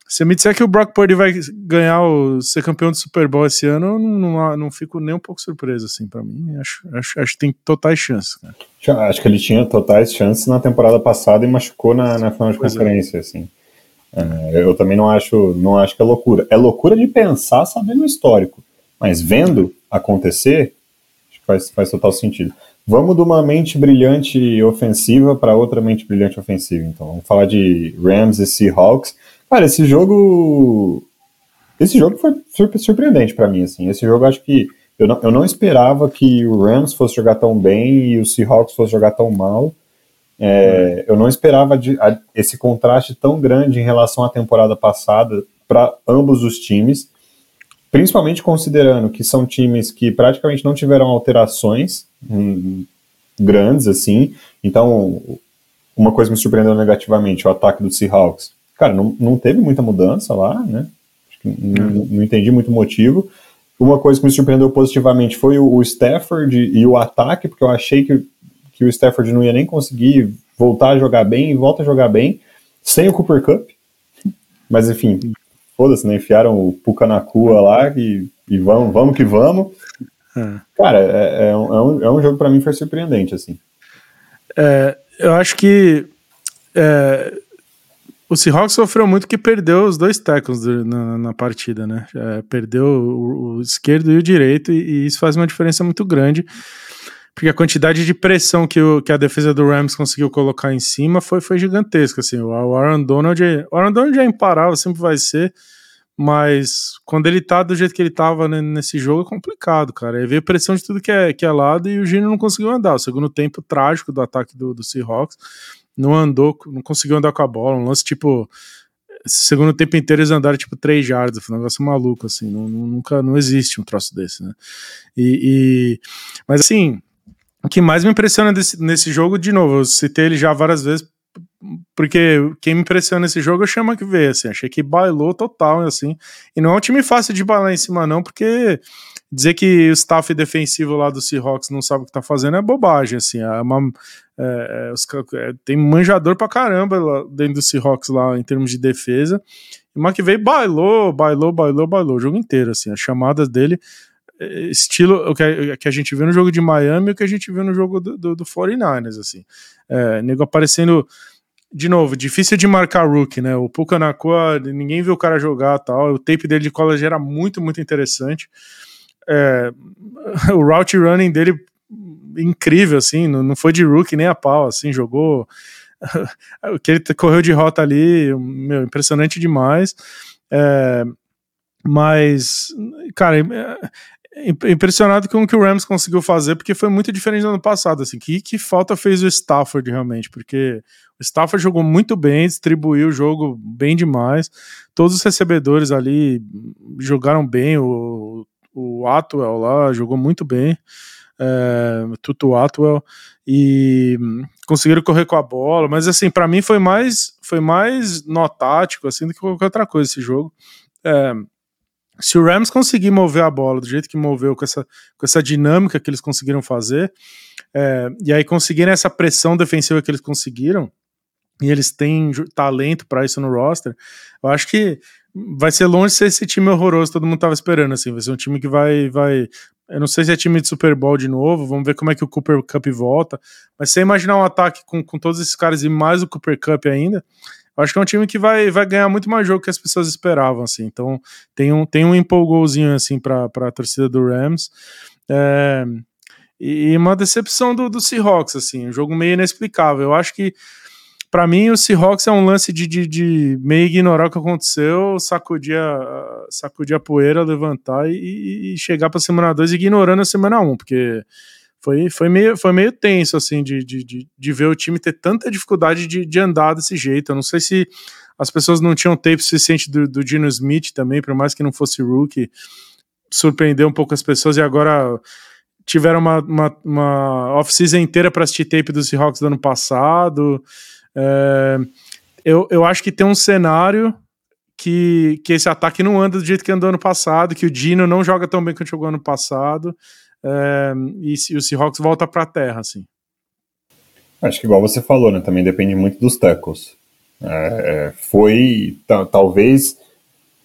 se me disser que o Brock Purdy vai ganhar o ser campeão do Super Bowl esse ano, eu não, não, não fico nem um pouco surpreso, assim, para mim, acho, acho, acho que tem totais chances, cara. Acho que ele tinha totais chances na temporada passada e machucou na, na final de pois é. conferência, é. assim. É, eu também não acho, não acho que é loucura. É loucura de pensar sabendo o histórico. Mas vendo acontecer, acho que faz, faz total sentido. Vamos de uma mente brilhante ofensiva para outra mente brilhante ofensiva. Então, vamos falar de Rams e Seahawks. Cara, esse jogo. Esse jogo foi surpreendente para mim. Assim. Esse jogo, acho que. Eu não, eu não esperava que o Rams fosse jogar tão bem e o Seahawks fosse jogar tão mal. É, eu não esperava de, a, esse contraste tão grande em relação à temporada passada para ambos os times principalmente considerando que são times que praticamente não tiveram alterações hum, grandes assim. Então, uma coisa me surpreendeu negativamente, o ataque do Seahawks. Cara, não, não teve muita mudança lá, né? Não, uhum. não, entendi muito motivo. Uma coisa que me surpreendeu positivamente foi o, o Stafford e o ataque, porque eu achei que, que o Stafford não ia nem conseguir voltar a jogar bem e volta a jogar bem sem o Cooper Cup. Mas enfim, foda-se, né? Enfiaram o Puka na cua lá e, e vamos, vamos que vamos. É. Cara, é, é, um, é um jogo para mim foi surpreendente, assim. É, eu acho que é, o Seahawks sofreu muito que perdeu os dois tackles na, na partida, né? É, perdeu o, o, esquerdo e o direito, e, e, isso faz uma diferença muito grande, porque a quantidade de pressão que, o, que a defesa do Rams conseguiu colocar em cima foi, foi gigantesca. Assim, o Aaron Donald, o Aaron Donald é imparável, sempre vai ser, mas quando ele tá do jeito que ele tava nesse jogo é complicado, cara. Aí veio pressão de tudo que é, que é lado e o Gino não conseguiu andar. O segundo tempo trágico do ataque do, do Seahawks não andou, não conseguiu andar com a bola. Um lance tipo. Segundo tempo inteiro eles andaram tipo três jardas, foi um negócio maluco, assim, não, nunca, não existe um troço desse, né? E, e, mas assim, o que mais me impressiona desse, nesse jogo, de novo, eu citei ele já várias vezes, porque quem me impressiona nesse jogo eu chamo que ver, assim, achei que bailou total, assim, e não é um time fácil de bailar em cima não, porque dizer que o staff defensivo lá do Seahawks não sabe o que tá fazendo é bobagem, assim, é uma, é, é, os, é, tem manjador pra caramba lá dentro do Seahawks lá em termos de defesa, e o McVeigh bailou, bailou, bailou, bailou o jogo inteiro, assim, as chamadas dele é, estilo o que, que, a gente viu no jogo de Miami e o que a gente viu no jogo do, do, do 49ers, assim. É, nego aparecendo de novo, difícil de marcar rookie, né? O Puka Nakua, ninguém viu o cara jogar tal. O tape dele de college era muito, muito interessante. É, o route running dele incrível, assim, não, não foi de rookie nem a pau, assim, jogou. o que ele correu de rota ali, meu, impressionante demais. É, mas, cara, impressionado com o que o Rams conseguiu fazer, porque foi muito diferente do ano passado, assim, que, que falta fez o Stafford realmente, porque o Stafford jogou muito bem, distribuiu o jogo bem demais, todos os recebedores ali jogaram bem, o, o Atwell lá jogou muito bem, é, Tutu Atwell, e conseguiram correr com a bola, mas assim, para mim foi mais, foi mais nó tático, assim, do que qualquer outra coisa esse jogo, é, se o Rams conseguir mover a bola do jeito que moveu, com essa, com essa dinâmica que eles conseguiram fazer, é, e aí conseguirem essa pressão defensiva que eles conseguiram, e eles têm talento para isso no roster, eu acho que vai ser longe de ser esse time horroroso que todo mundo estava esperando, assim, vai ser um time que vai, vai, eu não sei se é time de Super Bowl de novo, vamos ver como é que o Cooper Cup volta, mas você imaginar um ataque com, com todos esses caras e mais o Cooper Cup ainda, acho que é um time que vai, vai ganhar muito mais jogo que as pessoas esperavam, assim. Então tem um, tem um empolgouzinho assim para a torcida do Rams. É, e uma decepção do, do Seahawks, assim, um jogo meio inexplicável. Eu acho que para mim, o Seahawks é um lance de, de, de, meio ignorar o que aconteceu, sacudir a, sacudir a poeira, levantar e, e chegar para semana 2 ignorando a semana 1, um, porque foi, foi, meio, foi meio tenso, assim, de, de, de, de ver o time ter tanta dificuldade de, de andar desse jeito. Eu não sei se as pessoas não tinham tempo suficiente do, do Dino Smith também, por mais que não fosse rookie, surpreendeu um pouco as pessoas e agora tiveram uma, uma, uma off-season inteira para assistir tape dos Seahawks do ano passado. É, eu, eu acho que tem um cenário que, que esse ataque não anda do jeito que andou ano passado, que o Dino não joga tão bem quanto jogou ano passado, é, e, e o Seahawks volta para a terra, assim. Acho que igual você falou, né? Também depende muito dos tackles. É, foi talvez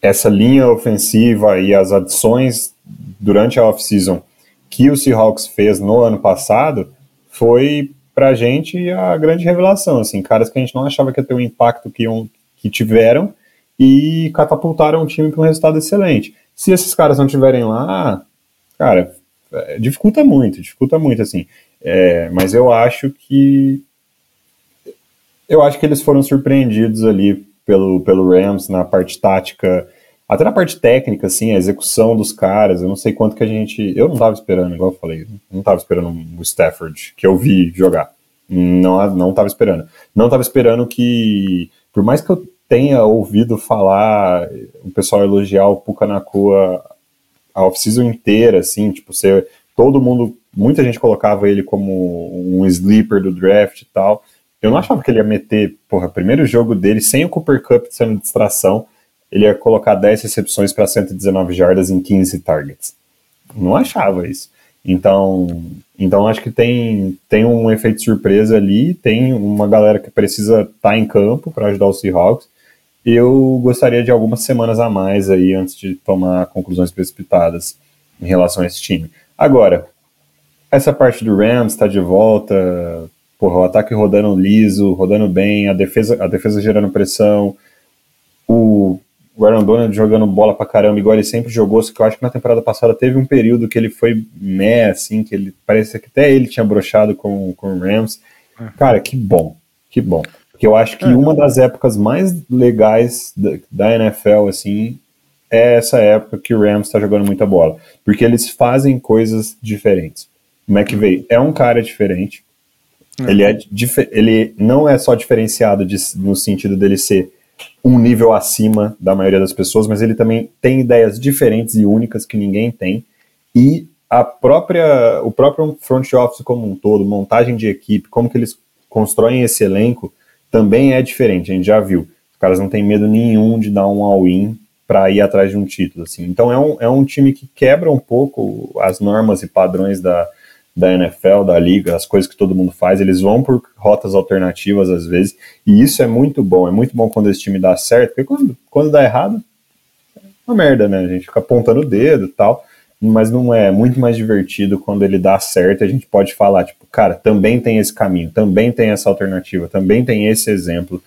essa linha ofensiva e as adições durante a off-season que o Seahawks fez no ano passado foi pra gente a grande revelação, assim, caras que a gente não achava que ia ter o impacto que, um, que tiveram e catapultaram o time para um resultado excelente. Se esses caras não tiverem lá, cara, é, dificulta muito, dificulta muito, assim. É, mas eu acho que eu acho que eles foram surpreendidos ali pelo, pelo Rams na parte tática, até na parte técnica, assim, a execução dos caras. Eu não sei quanto que a gente. Eu não estava esperando, igual eu falei, não estava esperando o Stafford, que eu vi jogar. Não, não tava esperando. Não estava esperando que, por mais que eu tenha ouvido falar, o pessoal elogiar o Pucanacua a off-season inteira, assim, tipo, ser todo mundo, muita gente colocava ele como um sleeper do draft e tal. Eu não achava que ele ia meter, porra, primeiro jogo dele sem o Cooper Cup sendo distração, ele ia colocar 10 recepções para 119 jardas em 15 targets. Não achava isso. Então, então acho que tem, tem um efeito surpresa ali, tem uma galera que precisa estar tá em campo para ajudar o Seahawks. Eu gostaria de algumas semanas a mais aí antes de tomar conclusões precipitadas em relação a esse time. Agora, essa parte do Rams está de volta, porra, o ataque rodando liso, rodando bem, a defesa, a defesa gerando pressão, o, o Aaron Donald jogando bola pra caramba, igual ele sempre jogou, só que eu acho que na temporada passada teve um período que ele foi meh, assim, que ele parece que até ele tinha brochado com, com o Rams. É. Cara, que bom, que bom. Porque eu acho que é. uma das épocas mais legais da, da NFL, assim, é essa época que o Rams está jogando muita bola. Porque eles fazem coisas diferentes. O McVay é um cara diferente, é. Ele, é ele não é só diferenciado de, no sentido dele ser um nível acima da maioria das pessoas, mas ele também tem ideias diferentes e únicas que ninguém tem. E a própria, o próprio front office como um todo, montagem de equipe, como que eles constroem esse elenco, também é diferente. A gente já viu. Os caras não têm medo nenhum de dar um all-in para ir atrás de um título. Assim. Então é um, é um time que quebra um pouco as normas e padrões da, da NFL, da liga, as coisas que todo mundo faz, eles vão por rotas alternativas às vezes, e isso é muito bom, é muito bom quando esse time dá certo, porque quando, quando dá errado, é uma merda, né? A gente fica apontando o dedo e tal, mas não é, é muito mais divertido quando ele dá certo, a gente pode falar, tipo, cara, também tem esse caminho, também tem essa alternativa, também tem esse exemplo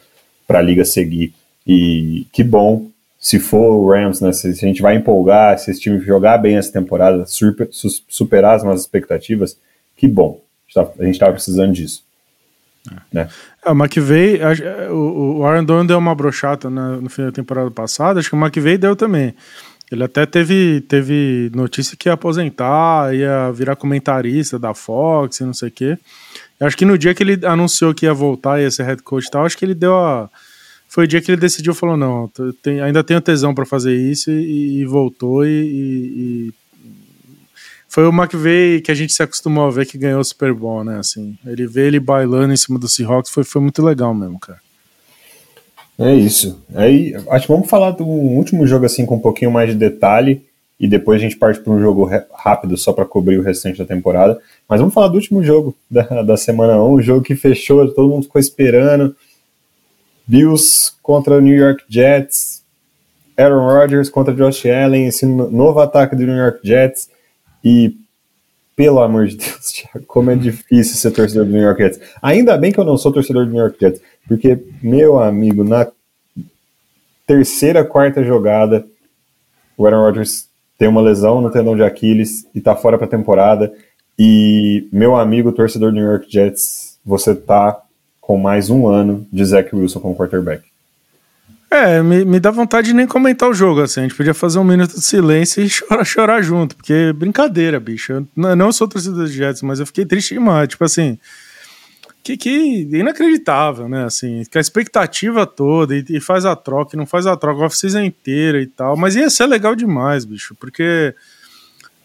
para a liga seguir. E que bom se for o Rams, né, se, a gente vai empolgar, se esse time jogar bem essa temporada, super, superar as nossas expectativas, que bom. A gente estava precisando disso. É. Né? É, o McVeigh, o, o Aaron Donald deu uma brochata no fim da temporada passada, acho que o McVeigh deu também. Ele até teve, teve notícia que ia aposentar, ia virar comentarista da Fox e não sei o quê. Acho que no dia que ele anunciou que ia voltar, ia ser head coach e tal, acho que ele deu a foi o dia que ele decidiu, falou, não, tem, ainda tenho tesão para fazer isso e, e voltou e, e, foi o McVeigh que a gente se acostumou a ver que ganhou o Super Bowl, né, assim, ele vê ele bailando em cima do Seahawks, foi, foi muito legal mesmo, cara. É isso. Aí, acho que vamos falar do último jogo assim com um pouquinho mais de detalhe e depois a gente parte para um jogo rápido só para cobrir o restante da temporada. Mas vamos falar do último jogo da, da semana 1, o jogo que fechou, todo mundo ficou esperando. Bills contra New York Jets, Aaron Rodgers contra Josh Allen, esse novo ataque do New York Jets e pelo amor de Deus, como é difícil ser torcedor do New York Jets. Ainda bem que eu não sou torcedor do New York Jets, porque, meu amigo, na terceira, quarta jogada, o Aaron Rodgers tem uma lesão no tendão de Aquiles e tá fora pra temporada. E, meu amigo torcedor do New York Jets, você tá com mais um ano de Zach Wilson como quarterback. É, me, me dá vontade de nem comentar o jogo, assim. A gente podia fazer um minuto de silêncio e chorar, chorar junto, porque brincadeira, bicho. Eu não, sou torcedor dos Jets, mas eu fiquei triste demais. Tipo assim, que, que inacreditável, né? Assim, que a expectativa toda e, e faz a troca, e não faz a troca, a off-season inteira e tal. Mas ia ser legal demais, bicho, porque,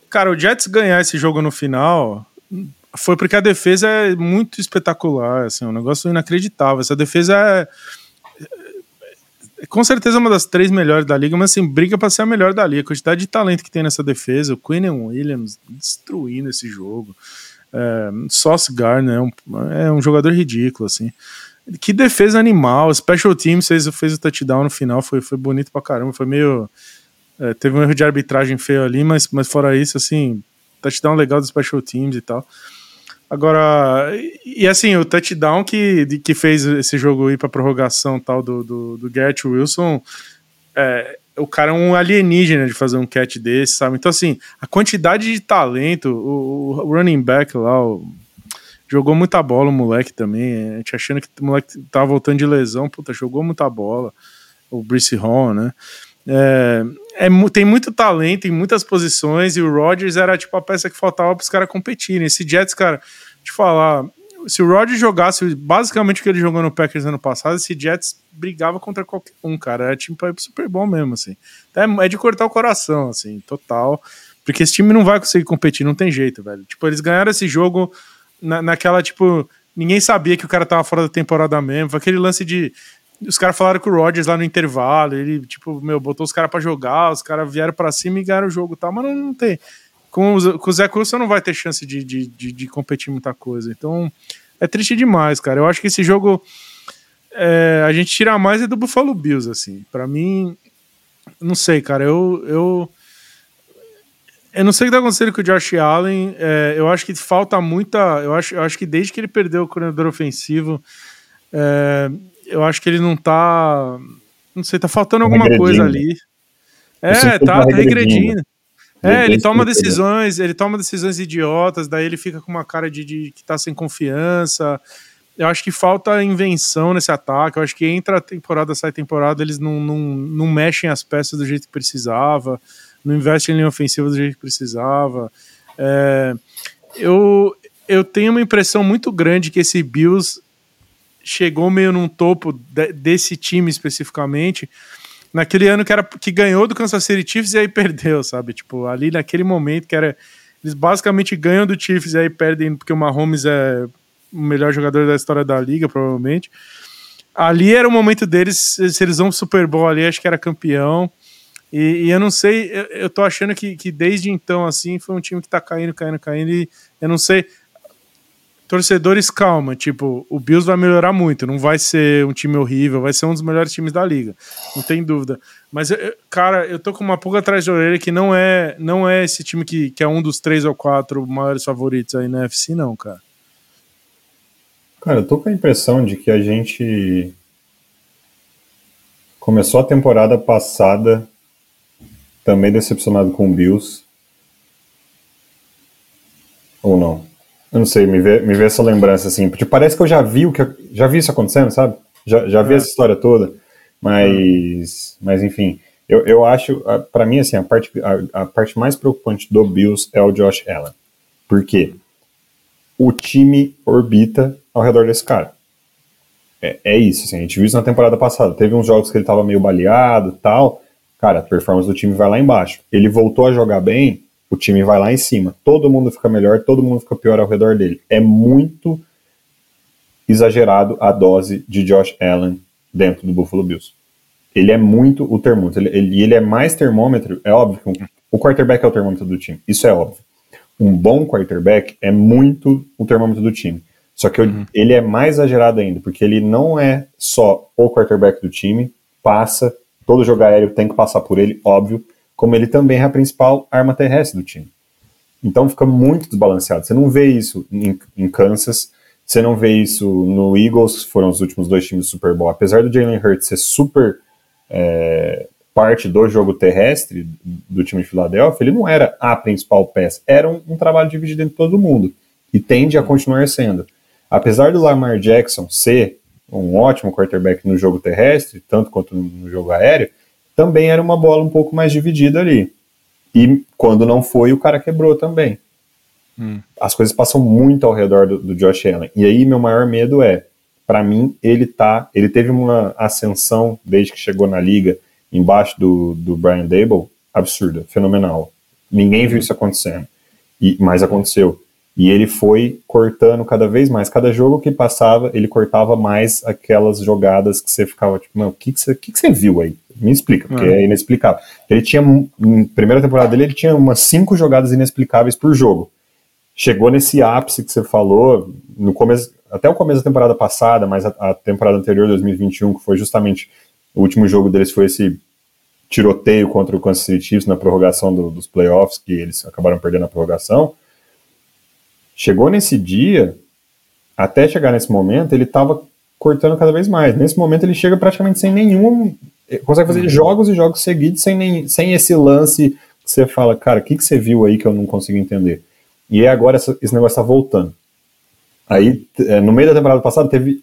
cara, o Jets ganhar esse jogo no final foi porque a defesa é muito espetacular, assim, um negócio inacreditável. Essa defesa é com certeza uma das três melhores da liga, mas assim, briga para ser a melhor da liga. A quantidade de talento que tem nessa defesa, o Quinn Williams destruindo esse jogo. É, Sauce Gardner é um, é um jogador ridículo, assim. Que defesa animal, Special Teams fez, fez o touchdown no final, foi, foi bonito pra caramba, foi meio... É, teve um erro de arbitragem feio ali, mas, mas fora isso, assim, touchdown legal do Special Teams e tal. Agora, e assim, o touchdown que, que fez esse jogo ir pra prorrogação tal do, do, do Garrett Wilson, é, o cara é um alienígena de fazer um catch desse, sabe? Então, assim, a quantidade de talento, o, o running back lá, o, jogou muita bola o moleque também, a gente achando que o moleque tava voltando de lesão, puta, jogou muita bola, o Brice Hall, né? É, é, tem muito talento em muitas posições e o Rodgers era tipo a peça que faltava para os caras competirem. Esse Jets, cara, te falar, se o Rodgers jogasse basicamente o que ele jogou no Packers ano passado, esse Jets brigava contra qualquer um, cara. Era time para super bom mesmo, assim. É, é de cortar o coração, assim, total. Porque esse time não vai conseguir competir, não tem jeito, velho. Tipo, eles ganharam esse jogo na, naquela, tipo, ninguém sabia que o cara tava fora da temporada mesmo. Foi aquele lance de os caras falaram com o Rodgers lá no intervalo, ele, tipo, meu, botou os caras para jogar, os caras vieram para cima e ganharam o jogo, tá? Mas não, não tem. Com, os, com o Zé Wilson não vai ter chance de, de, de, de, competir muita coisa. Então, é triste demais, cara. Eu acho que esse jogo é, a gente tira mais é do Buffalo Bills, assim. para mim, não sei, cara. Eu, eu, eu não sei o que tá acontecendo com o Josh Allen. É, eu acho que falta muita. Eu acho, eu acho que desde que ele perdeu o coordenador ofensivo, é, eu acho que ele não tá. Não sei, tá faltando alguma coisa ali. É, tá, tá regredindo. É, ele toma decisões, ele toma decisões idiotas, daí ele fica com uma cara de, de, que tá sem confiança. Eu acho que falta invenção nesse ataque. Eu acho que entra a temporada, sai a temporada, eles não, não, não mexem as peças do jeito que precisava, não investem em linha ofensiva do jeito que precisava. É, eu, eu tenho uma impressão muito grande que esse Bills chegou meio num topo de, desse time especificamente naquele ano que era que ganhou do Kansas City Chiefs e aí perdeu, sabe? Tipo, ali naquele momento que era eles basicamente ganham do Chiefs e aí perdem porque o Mahomes é o melhor jogador da história da liga, provavelmente. Ali era o momento deles, se eles vão pro Super Bowl ali, acho que era campeão. E, e eu não sei, eu, eu tô achando que, que desde então, assim, foi um time que tá caindo, caindo, caindo, e eu não sei torcedores, calma, tipo, o Bills vai melhorar muito, não vai ser um time horrível, vai ser um dos melhores times da liga, não tem dúvida. Mas, cara, eu tô com uma pulga atrás da orelha que não é, não é esse time que, que é um dos três ou quatro maiores favoritos aí na FC, não, cara. Cara, eu tô com a impressão de que a gente começou a temporada passada também decepcionado com o Bills. Ou não? Eu não sei, me vê, me vê essa lembrança assim, porque parece que eu já vi o que já vi isso acontecendo, sabe? Já, já vi é. essa história toda, mas, mas enfim, eu, eu acho, para mim assim, a parte, a, a, parte mais preocupante do Bills é o Josh Allen, porque o time orbita ao redor desse cara. É, é isso, assim, a gente viu isso na temporada passada. Teve uns jogos que ele tava meio baleado, tal. Cara, a performance do time vai lá embaixo. Ele voltou a jogar bem, o time vai lá em cima. Todo mundo fica melhor, todo mundo fica pior ao redor dele. É muito exagerado a dose de Josh Allen dentro do Buffalo Bills. Ele é muito o termômetro. Ele, ele, ele é mais termômetro, é óbvio que o quarterback é o termômetro do time. Isso é óbvio. Um bom quarterback é muito o termômetro do time. Só que uhum. ele é mais exagerado ainda, porque ele não é só o quarterback do time, passa, todo jogo aéreo tem que passar por ele, óbvio, como ele também é a principal arma terrestre do time. Então fica muito desbalanceado. Você não vê isso em, em Kansas, você não vê isso no Eagles, foram os últimos dois times do Super Bowl. Apesar do Jalen Hurts ser super é, parte do jogo terrestre do time de Filadélfia, ele não era a principal peça, era um, um trabalho dividido entre todo mundo e tende a continuar sendo. apesar do Lamar Jackson ser um ótimo quarterback no jogo terrestre, tanto quanto no jogo aéreo, também era uma bola um pouco mais dividida ali. E quando não foi, o cara quebrou também. Hum. As coisas passam muito ao redor do, do Josh Allen. E aí meu maior medo é, para mim, ele tá, ele teve uma ascensão desde que chegou na liga, embaixo do, do Brian Dable, absurda, fenomenal. Ninguém viu isso acontecendo. E, mas aconteceu. E ele foi cortando cada vez mais. Cada jogo que passava, ele cortava mais aquelas jogadas que você ficava tipo, o que, que, você, que, que você viu aí? Me explica, porque é. é inexplicável. Ele tinha, na primeira temporada dele, ele tinha umas cinco jogadas inexplicáveis por jogo. Chegou nesse ápice que você falou, no começo, até o começo da temporada passada, mas a, a temporada anterior, 2021, que foi justamente o último jogo deles, foi esse tiroteio contra o Kansas City Chiefs na prorrogação do, dos playoffs, que eles acabaram perdendo a prorrogação Chegou nesse dia, até chegar nesse momento, ele estava cortando cada vez mais. Nesse momento, ele chega praticamente sem nenhum. Consegue fazer uhum. jogos e jogos seguidos sem, nem, sem esse lance que você fala, cara, o que, que você viu aí que eu não consigo entender? E agora essa, esse negócio está voltando. Aí, é, no meio da temporada passada, teve.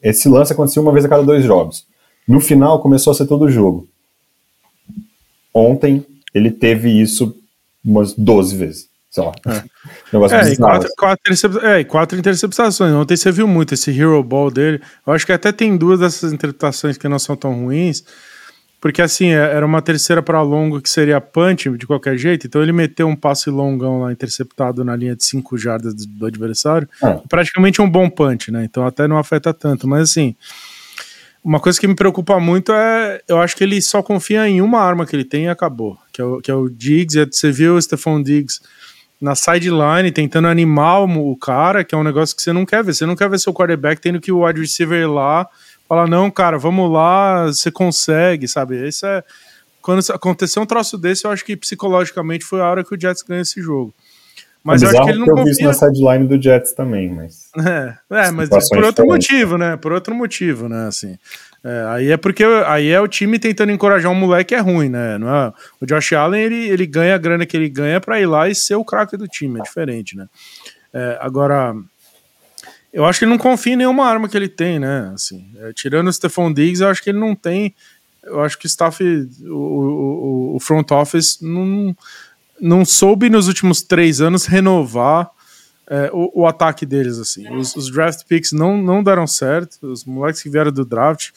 Esse lance acontecia uma vez a cada dois jogos. No final, começou a ser todo jogo. Ontem, ele teve isso umas 12 vezes sei lá. É. Negócio é, e quatro, quatro, é, e quatro interceptações. Ontem você viu muito esse hero ball dele. Eu acho que até tem duas dessas interpretações que não são tão ruins. Porque assim, é, era uma terceira para longo que seria punch de qualquer jeito. Então ele meteu um passe longão lá interceptado na linha de 5 jardas do, do adversário. É. Praticamente um bom punch, né? Então até não afeta tanto. Mas assim, uma coisa que me preocupa muito é. Eu acho que ele só confia em uma arma que ele tem e acabou. Que é o, que é o Diggs. Você viu o Stephon Diggs na sideline, tentando animar o cara, que é um negócio que você não quer ver. Você não quer ver seu quarterback tendo que o wide receiver lá falar, não, cara, vamos lá, você consegue, sabe? Isso é. Quando aconteceu um troço desse, eu acho que psicologicamente foi a hora que o Jets ganhou esse jogo. Mas é eu acho que ele não confia... Eu vi na sideline do Jets também, mas... É, é mas por outro motivo, né? Por outro motivo, né? Assim, é, aí é porque aí é o time tentando encorajar um moleque é ruim, né? Não é? O Josh Allen ele, ele ganha a grana que ele ganha para ir lá e ser o craque do time, é diferente, né? É, agora, eu acho que ele não confia em nenhuma arma que ele tem, né? Assim, é, tirando o Stephon Diggs, eu acho que ele não tem. Eu acho que o staff, o, o, o front office não, não soube nos últimos três anos renovar é, o, o, ataque deles, assim. Os, os, draft picks não, não deram certo, os moleques que vieram do draft,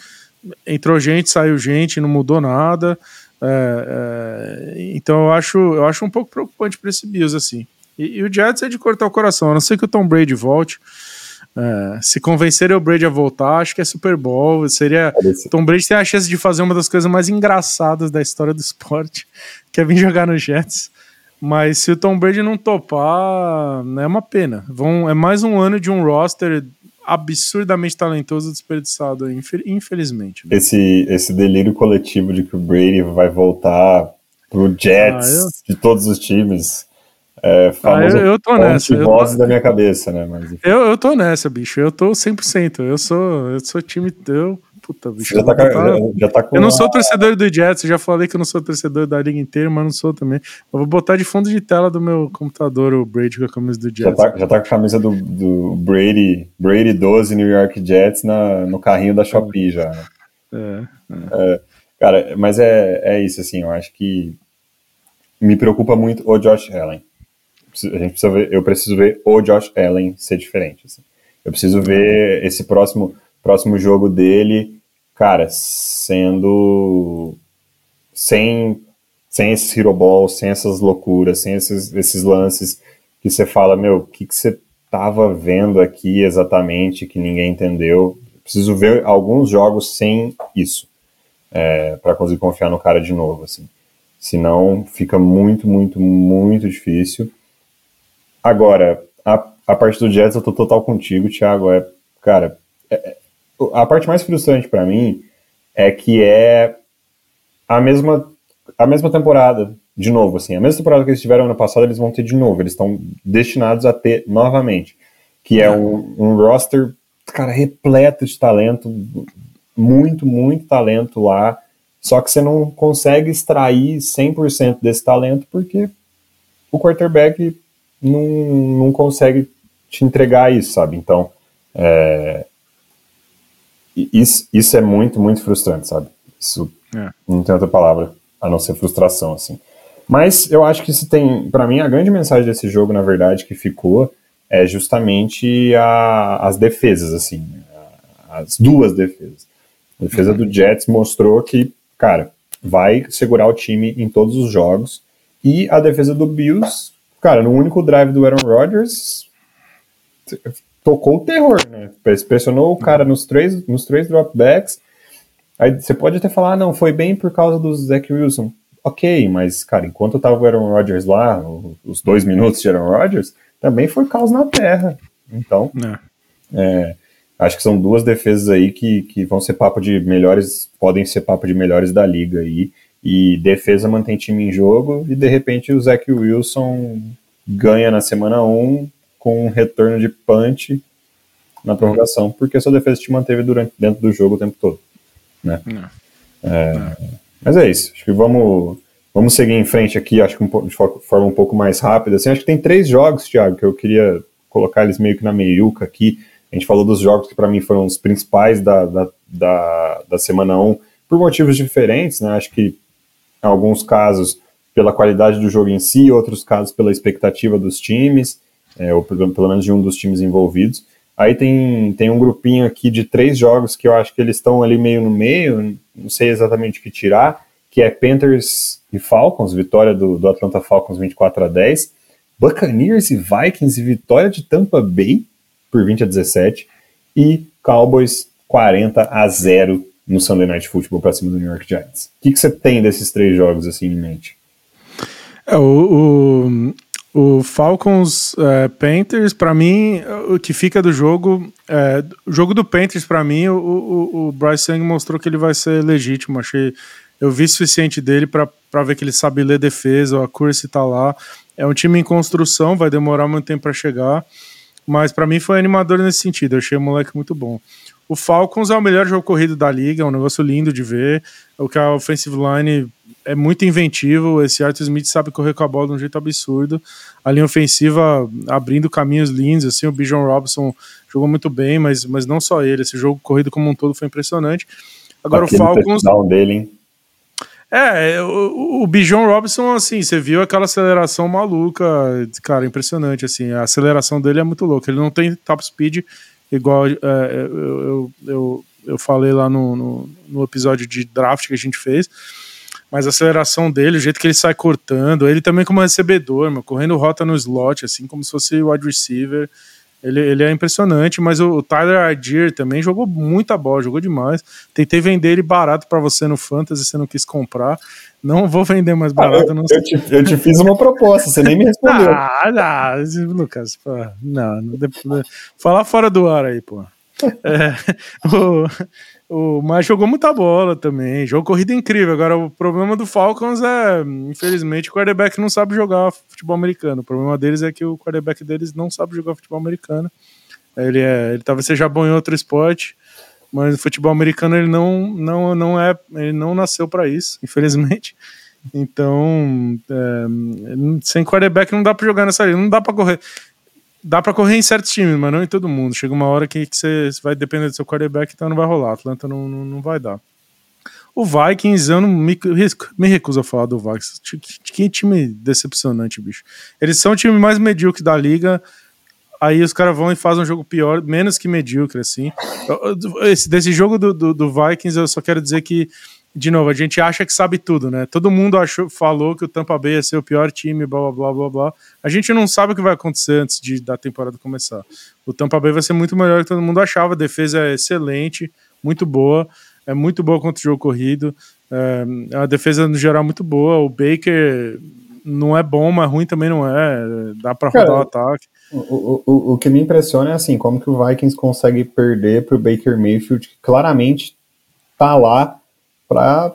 entrou gente, saiu gente, não mudou nada. É, é, então eu acho, eu acho um pouco preocupante para esse Bills, assim. E, e, o Jets é de cortar o coração, a não ser que o Tom Brady volte. É, se convencerem o Brady a voltar, acho que é Super Bowl. Seria. Tom Brady tem a chance de fazer uma das coisas mais engraçadas da história do esporte, que é vir jogar no Jets. Mas se o Tom Brady não topar, é uma pena. Vão, é mais um ano de um roster absurdamente talentoso desperdiçado, infelizmente. Né? Esse, esse delírio coletivo de que o Brady vai voltar pro Jets ah, eu... de todos os times. É, famoso ah, eu, eu tô nessa. Eu da minha cabeça, né? Mas, eu, eu tô nessa, bicho. Eu tô 100%. Eu sou, eu sou time. Eu Puta, bicho. Já tá, já, já tá eu não sou torcedor do Jets, eu já falei que eu não sou torcedor da liga inteira, mas não sou também. Eu vou botar de fundo de tela do meu computador o Brady com a camisa do Jets. Já tá, já tá com a camisa do, do Brady, Brady 12 New York Jets na, no carrinho da Shopee já. É, é. É, cara, mas é, é isso, assim, eu acho que me preocupa muito o Josh Allen. A gente precisa ver, eu preciso ver o Josh Allen ser diferente. Assim. Eu preciso ver esse próximo próximo jogo dele, cara, sendo sem sem esse hero ball, sem essas loucuras, sem esses, esses lances que você fala, meu, o que, que você tava vendo aqui exatamente que ninguém entendeu? Preciso ver alguns jogos sem isso é, para conseguir confiar no cara de novo, assim. Senão fica muito, muito, muito difícil. Agora, a, a parte do Jets eu tô total contigo, Thiago. É, cara, é, a parte mais frustrante para mim é que é a mesma a mesma temporada de novo assim. A mesma temporada que eles tiveram ano passado eles vão ter de novo. Eles estão destinados a ter novamente. Que é um, um roster cara repleto de talento. Muito muito talento lá. Só que você não consegue extrair 100% desse talento porque o quarterback não, não consegue te entregar isso sabe? Então É, isso, isso é muito, muito frustrante, sabe? Isso é. não tem outra palavra a não ser frustração, assim. Mas eu acho que isso tem, para mim, a grande mensagem desse jogo, na verdade, que ficou é justamente a, as defesas, assim, as duas defesas. A defesa do Jets mostrou que, cara, vai segurar o time em todos os jogos. E a defesa do Bills, cara, no único drive do Aaron Rodgers, tocou o terror, né? Pressionou o cara nos três, nos três dropbacks. Aí você pode até falar, ah, não, foi bem por causa do Zach Wilson. Ok, mas, cara, enquanto tava o Aaron Rodgers lá, os dois minutos de Aaron Rodgers, também foi caos na terra. Então, é. É, acho que são duas defesas aí que, que vão ser papo de melhores, podem ser papo de melhores da liga aí. E defesa mantém time em jogo, e de repente o Zach Wilson ganha na semana 1 com um retorno de punch na prorrogação, porque a sua defesa te manteve durante, dentro do jogo o tempo todo. Né? É, mas é isso. Acho que vamos, vamos seguir em frente aqui, acho que um, de forma um pouco mais rápida. Assim, acho que tem três jogos, Thiago, que eu queria colocar eles meio que na meiuca aqui. A gente falou dos jogos que para mim foram os principais da, da, da, da semana 1, por motivos diferentes, né? Acho que em alguns casos pela qualidade do jogo em si, outros casos pela expectativa dos times é, ou pelo, menos de um dos times envolvidos. Aí tem, tem um grupinho aqui de três jogos que eu acho que eles estão ali meio no meio, não sei exatamente o que tirar, que é Panthers e Falcons, vitória do, do Atlanta Falcons 24 a 10, Buccaneers e Vikings e vitória de Tampa Bay por 20 a 17 e Cowboys 40 a 0 no Sunday Night Football para cima do New York Giants. O que, que você tem desses três jogos assim em mente? É, o, o Falcons é, Panthers, para mim, o que fica do jogo. É, o jogo do Panthers, para mim, o, o, o, Bryce Young mostrou que ele vai ser legítimo. Achei. Eu vi suficiente dele para ver que ele sabe ler defesa, a Curse tá lá. É um time em construção, vai demorar muito tempo para chegar. Mas para mim foi animador nesse sentido. Eu achei o moleque muito bom. O Falcons é o melhor jogo corrido da liga, é um negócio lindo de ver. O que a offensive line é muito inventivo. Esse Arthur Smith sabe correr com a bola de um jeito absurdo. A linha ofensiva abrindo caminhos lindos. Assim, o Bijan Robson jogou muito bem, mas, mas não só ele. Esse jogo corrido como um todo foi impressionante. Agora Aquele o Falcons. Dele, hein? É, o, o Bijan Robson, assim, você viu aquela aceleração maluca, cara, impressionante, assim, a aceleração dele é muito louca, ele não tem top speed igual é, eu, eu, eu, eu, falei lá no, no, no episódio de draft que a gente fez, mas a aceleração dele, o jeito que ele sai cortando, ele também como recebedor, meu, correndo rota no slot, assim, como se fosse wide receiver. Ele, ele é impressionante, mas o, o Tyler Ardier também jogou muita bola, jogou demais. Tentei vender ele barato para você no Fantasy, você não quis comprar. Não vou vender mais ah, barato. Ah, eu, não eu, te, eu, te, fiz uma proposta, você nem me respondeu. ah, não, Lucas, pô, não, não, falar fora do ar aí, pô. É, o, o, mas jogou muita bola também. Jogo corrida incrível. Agora, o problema do Falcons é, infelizmente, o quarterback não sabe jogar futebol americano. O problema deles é que o quarterback deles não sabe jogar futebol americano. Ele, é, ele talvez seja bom em outro esporte, mas o futebol americano ele não, não, não é, ele não nasceu para isso, infelizmente. Então, é, sem quarterback não dá para jogar nessa liga, não dá para correr dá para correr em certos times, mas não em todo mundo. Chega uma hora que, você vai depender do seu quarterback, então não vai rolar. Atlanta não, não, não vai dar. O Vikings, eu não me, me recuso a falar do Vikings. Que time decepcionante, bicho. Eles são o time mais medíocre da liga. Aí os caras vão e fazem um jogo pior, menos que medíocre, assim. Esse, desse jogo do, do, do Vikings, eu só quero dizer que de novo, a gente acha que sabe tudo, né? Todo mundo achou, falou que o Tampa Bay ia ser o pior time, blá blá blá blá blá. A gente não sabe o que vai acontecer antes de, da temporada começar. O Tampa Bay vai ser muito melhor do que todo mundo achava. A defesa é excelente, muito boa, é muito boa contra o jogo corrido. É, a defesa no geral é muito boa. O Baker não é bom, mas ruim também não é. Dá para rodar o ataque. O, o, o que me impressiona é assim, como que o Vikings consegue perder pro Baker Mayfield, que claramente tá lá para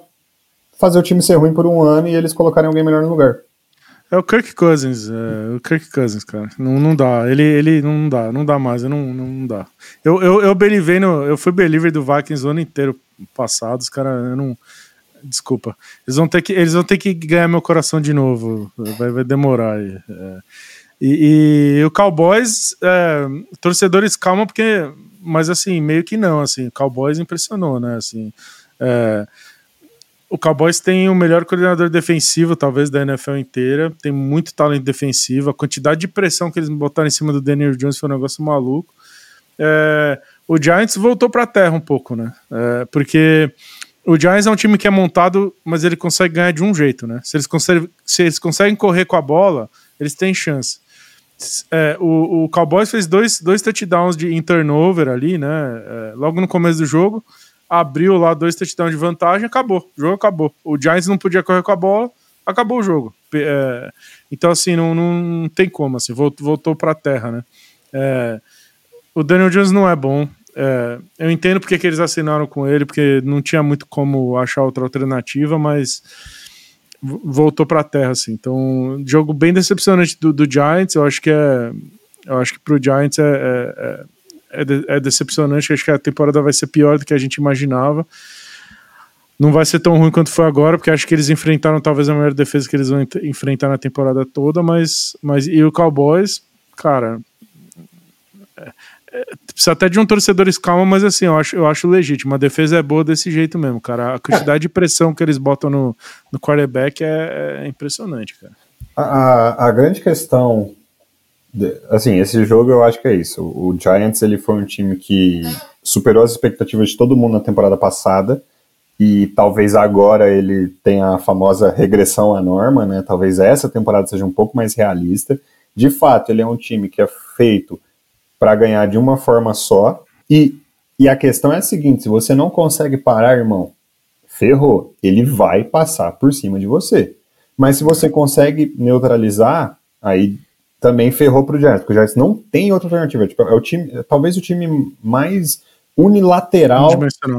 fazer o time ser ruim por um ano e eles colocarem alguém melhor no lugar. É o Kirk Cousins, é, o Kirk Cousins, cara. Não, não dá. Ele, ele não dá, não dá mais, não, não dá. Eu, eu, eu no. Eu fui believer do Vikings o ano inteiro passado, os caras, não. Desculpa. Eles vão ter que, eles vão ter que ganhar meu coração de novo. Vai, vai demorar aí. É. E, e, o Cowboys, é, torcedores, calma, porque mas assim, meio que não, assim, o Cowboys impressionou, né, assim, é, o Cowboys tem o melhor coordenador defensivo, talvez, da NFL inteira, tem muito talento defensivo, a quantidade de pressão que eles botaram em cima do Daniel Jones foi um negócio maluco, é, o Giants voltou para a terra um pouco, né, é, porque o Giants é um time que é montado, mas ele consegue ganhar de um jeito, né, se eles conseguem, se eles conseguem correr com a bola, eles têm chance, é, o, o, Cowboys fez dois, dois touchdowns de em turnover ali, né? É, logo no começo do jogo, abriu lá dois touchdowns de vantagem, acabou. O jogo acabou. O Giants não podia correr com a bola, acabou o jogo. É, então, assim, não, não tem como, assim, voltou, voltou pra terra, né? É, o Daniel Jones não é bom. É, eu entendo porque que eles assinaram com ele, porque não tinha muito como achar outra alternativa, mas voltou para a terra, assim. Então, jogo bem decepcionante do, do, Giants. Eu acho que é, eu acho que pro Giants é, é, é, é, é decepcionante. Acho que a temporada vai ser pior do que a gente imaginava. Não vai ser tão ruim quanto foi agora, porque acho que eles enfrentaram talvez a maior defesa que eles vão enfrentar na temporada toda, mas, mas e o Cowboys, cara, precisa até de um torcedor calma, mas assim, eu acho, eu acho legítimo. A defesa é boa desse jeito mesmo, cara. A quantidade de pressão que eles botam no, no quarterback é, é impressionante, cara. A, a, grande questão, de, assim, esse jogo eu acho que é isso. O Giants ele foi um time que superou as expectativas de todo mundo na temporada passada e talvez agora ele tenha a famosa regressão à norma, né? Talvez essa temporada seja um pouco mais realista. De fato, ele é um time que é feito para ganhar de uma forma só. E, e a questão é a seguinte: se você não consegue parar, irmão, ferrou. Ele vai passar por cima de você. Mas se você consegue neutralizar, aí também ferrou pro Giants, porque o Giants não tem outra alternativa. Tipo, é o time, é talvez o time mais unilateral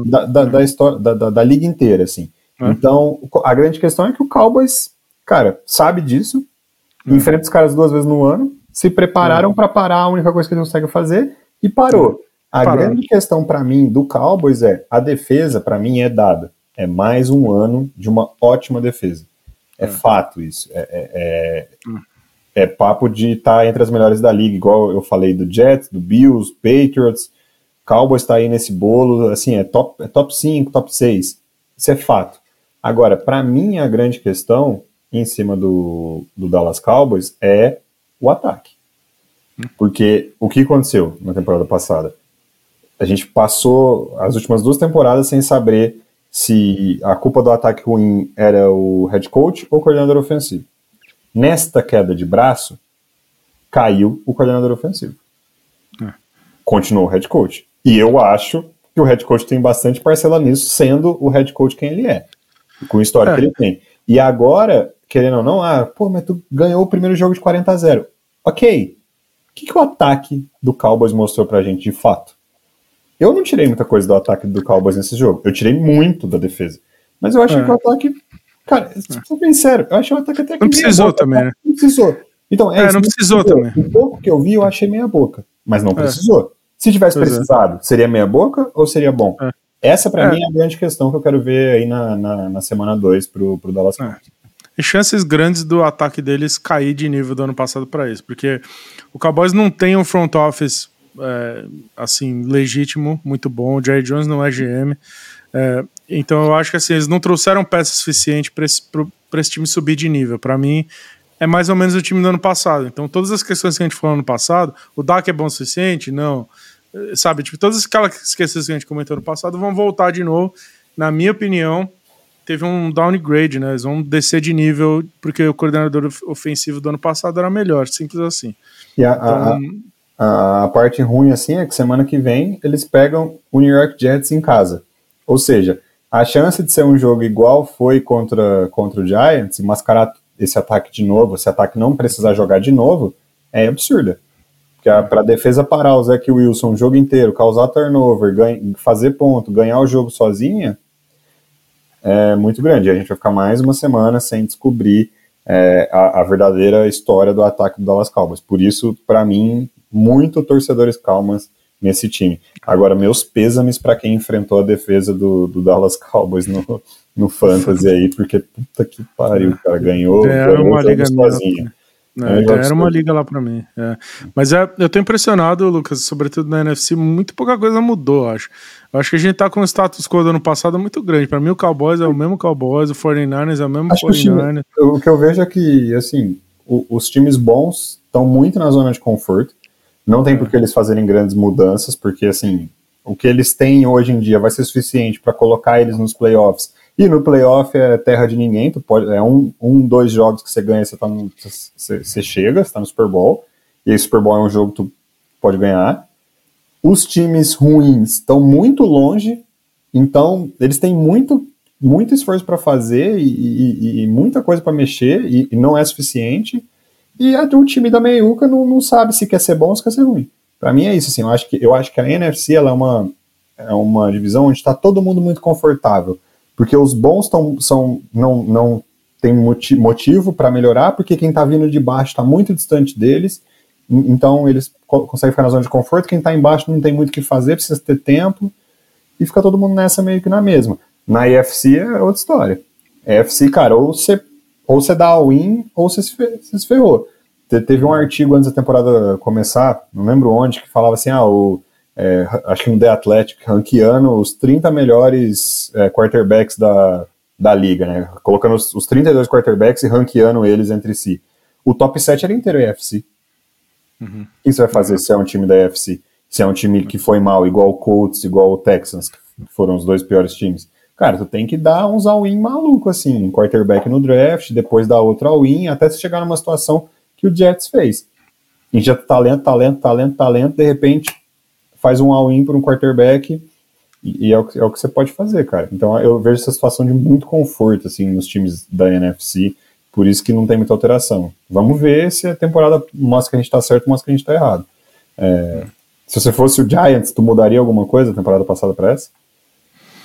da, da, da, história da, da, da, liga inteira, assim. É. Então, a grande questão é que o Cowboys, cara, sabe disso, é. enfrenta os caras duas vezes no ano, se prepararam uhum. para parar a única coisa que eles conseguem fazer e parou. A Parou. grande questão para mim do Cowboys é a defesa para mim é dada. É mais um ano de uma ótima defesa. É, é. fato isso. É, é, papo de estar tá entre as melhores da liga, igual eu falei do Jets, do Bills, Patriots. Cowboys está aí nesse bolo, assim, é top, é top 5, top 6. Isso é fato. Agora, para mim, a grande questão em cima do, do Dallas Cowboys é o ataque. Porque o que aconteceu na temporada passada? A gente passou as últimas duas temporadas sem saber se a culpa do ataque ruim era o head coach ou o coordenador ofensivo. Nesta queda de braço, caiu o coordenador ofensivo. É. Continuou o head coach. E eu acho que o head coach tem bastante parcela nisso, sendo o head coach quem ele é, com a história é. que ele tem. E agora, querendo ou não, ah, pô, mas tu ganhou o primeiro jogo de 40 a 0. Ok. O que, que o ataque do Cowboys mostrou pra gente de fato? Eu não tirei muita coisa do ataque do Cowboys nesse jogo. Eu tirei muito da defesa. Mas eu acho é. que o ataque. Cara, sou bem sério, eu achei o ataque até que. Não precisou boca, também, né? Não precisou. Então, é, é não precisou, precisou, também. O pouco que eu vi, eu achei meia boca. Mas não é. precisou. Se tivesse pois é. precisado, seria meia boca ou seria bom? É. Essa, para mim, é a grande questão que eu quero ver aí na, na, na semana 2 pro, pro Dallas Cowboys e chances grandes do ataque deles cair de nível do ano passado para isso, porque o Cowboys não tem um front office é, assim legítimo, muito bom. O Jerry Jones não é GM, é, então eu acho que assim eles não trouxeram peça suficiente para esse, esse time subir de nível. Para mim é mais ou menos o time do ano passado. Então todas as questões que a gente falou no ano passado, o Dak é bom o suficiente? Não. É, sabe, tipo, todas aquelas questões que a gente comentou no passado vão voltar de novo. Na minha opinião, teve um downgrade, né? Eles vão descer de nível porque o coordenador ofensivo do ano passado era melhor, simples assim. E a, então, a, a, parte ruim, assim, é que semana que vem eles pegam o New York Jets em casa. Ou seja, a chance de ser um jogo igual foi contra, contra o Giants, mascarar esse ataque de novo, esse ataque não precisar jogar de novo, é absurda. Porque para a defesa parar o Zach Wilson o jogo inteiro, causar turnover, ganha, fazer ponto, ganhar o jogo sozinha, é muito grande. A gente vai ficar mais uma semana sem descobrir é, a, a, verdadeira história do ataque do Dallas Cowboys. Por isso, para mim, muito torcedores calmas nesse time. Agora, meus pêsames para quem enfrentou a defesa do, do Dallas Cowboys no, no Fantasy aí, porque puta que pariu, cara, ganhou, ganhou uma liga sozinho. É, é era uma liga lá para mim. É. Mas é, eu tô impressionado, Lucas, sobretudo na NFC, muito pouca coisa mudou, acho. Eu acho que a gente tá com o status quo do ano passado muito grande. Para mim, o Cowboys é o mesmo Cowboys, o 49ers é o mesmo acho 49ers. Que o, o, que eu vejo é que, assim, o, os times bons estão muito na zona de conforto. Não tem por que eles fazerem grandes mudanças, porque, assim, o que eles têm hoje em dia vai ser suficiente para colocar eles nos playoffs e no playoff é terra de ninguém, tu pode, é um, um dois jogos que você ganha, você, tá no, você, você chega, você tá no Super Bowl, e aí Super Bowl é um jogo que tu pode ganhar. Os times ruins estão muito longe, então eles têm muito, muito esforço para fazer e, e, e, muita coisa para mexer, e, e, não é suficiente. E a, o time da meiuca não, não sabe se quer ser bom ou se quer ser ruim. Para mim é isso, assim, eu acho que, eu acho que a NFC ela é, uma, é uma divisão onde está todo mundo muito confortável porque os bons tão, são, não, não tem motivo para melhorar, porque quem está vindo de baixo está muito distante deles, então eles conseguem ficar na zona de conforto, quem está embaixo não tem muito o que fazer, precisa ter tempo, e fica todo mundo nessa meio que na mesma. Na IFC é outra história. EFC, cara, ou você ou você dá all-in, ou você se, se ferrou. Teve um artigo antes da temporada começar, não lembro onde, que falava assim, ah, o é, acho que no The Athletic, ranqueando os 30 melhores é, quarterbacks da, da liga, né? Colocando os, os 32 quarterbacks e ranqueando eles entre si. O top 7 era inteiro EFC. Uhum. O que você vai fazer uhum. se é um time da EFC? Se é um time que foi mal, igual o Colts, igual o Texans, que foram os dois piores times. Cara, tu tem que dar uns all-in maluco, assim, um quarterback no draft, depois dar outro all-in, até se chegar numa situação que o Jets fez. Injeta talento, talento, talento, talento, de repente faz um all-in por um quarterback e, e é, o que, é o que você pode fazer, cara. Então eu vejo essa situação de muito conforto, assim, nos times da NFC, por isso que não tem muita alteração. Vamos ver se a temporada mostra que a gente tá certo, mostra que a gente tá errado. É, se você fosse o Giants, tu mudaria alguma coisa da temporada passada para essa?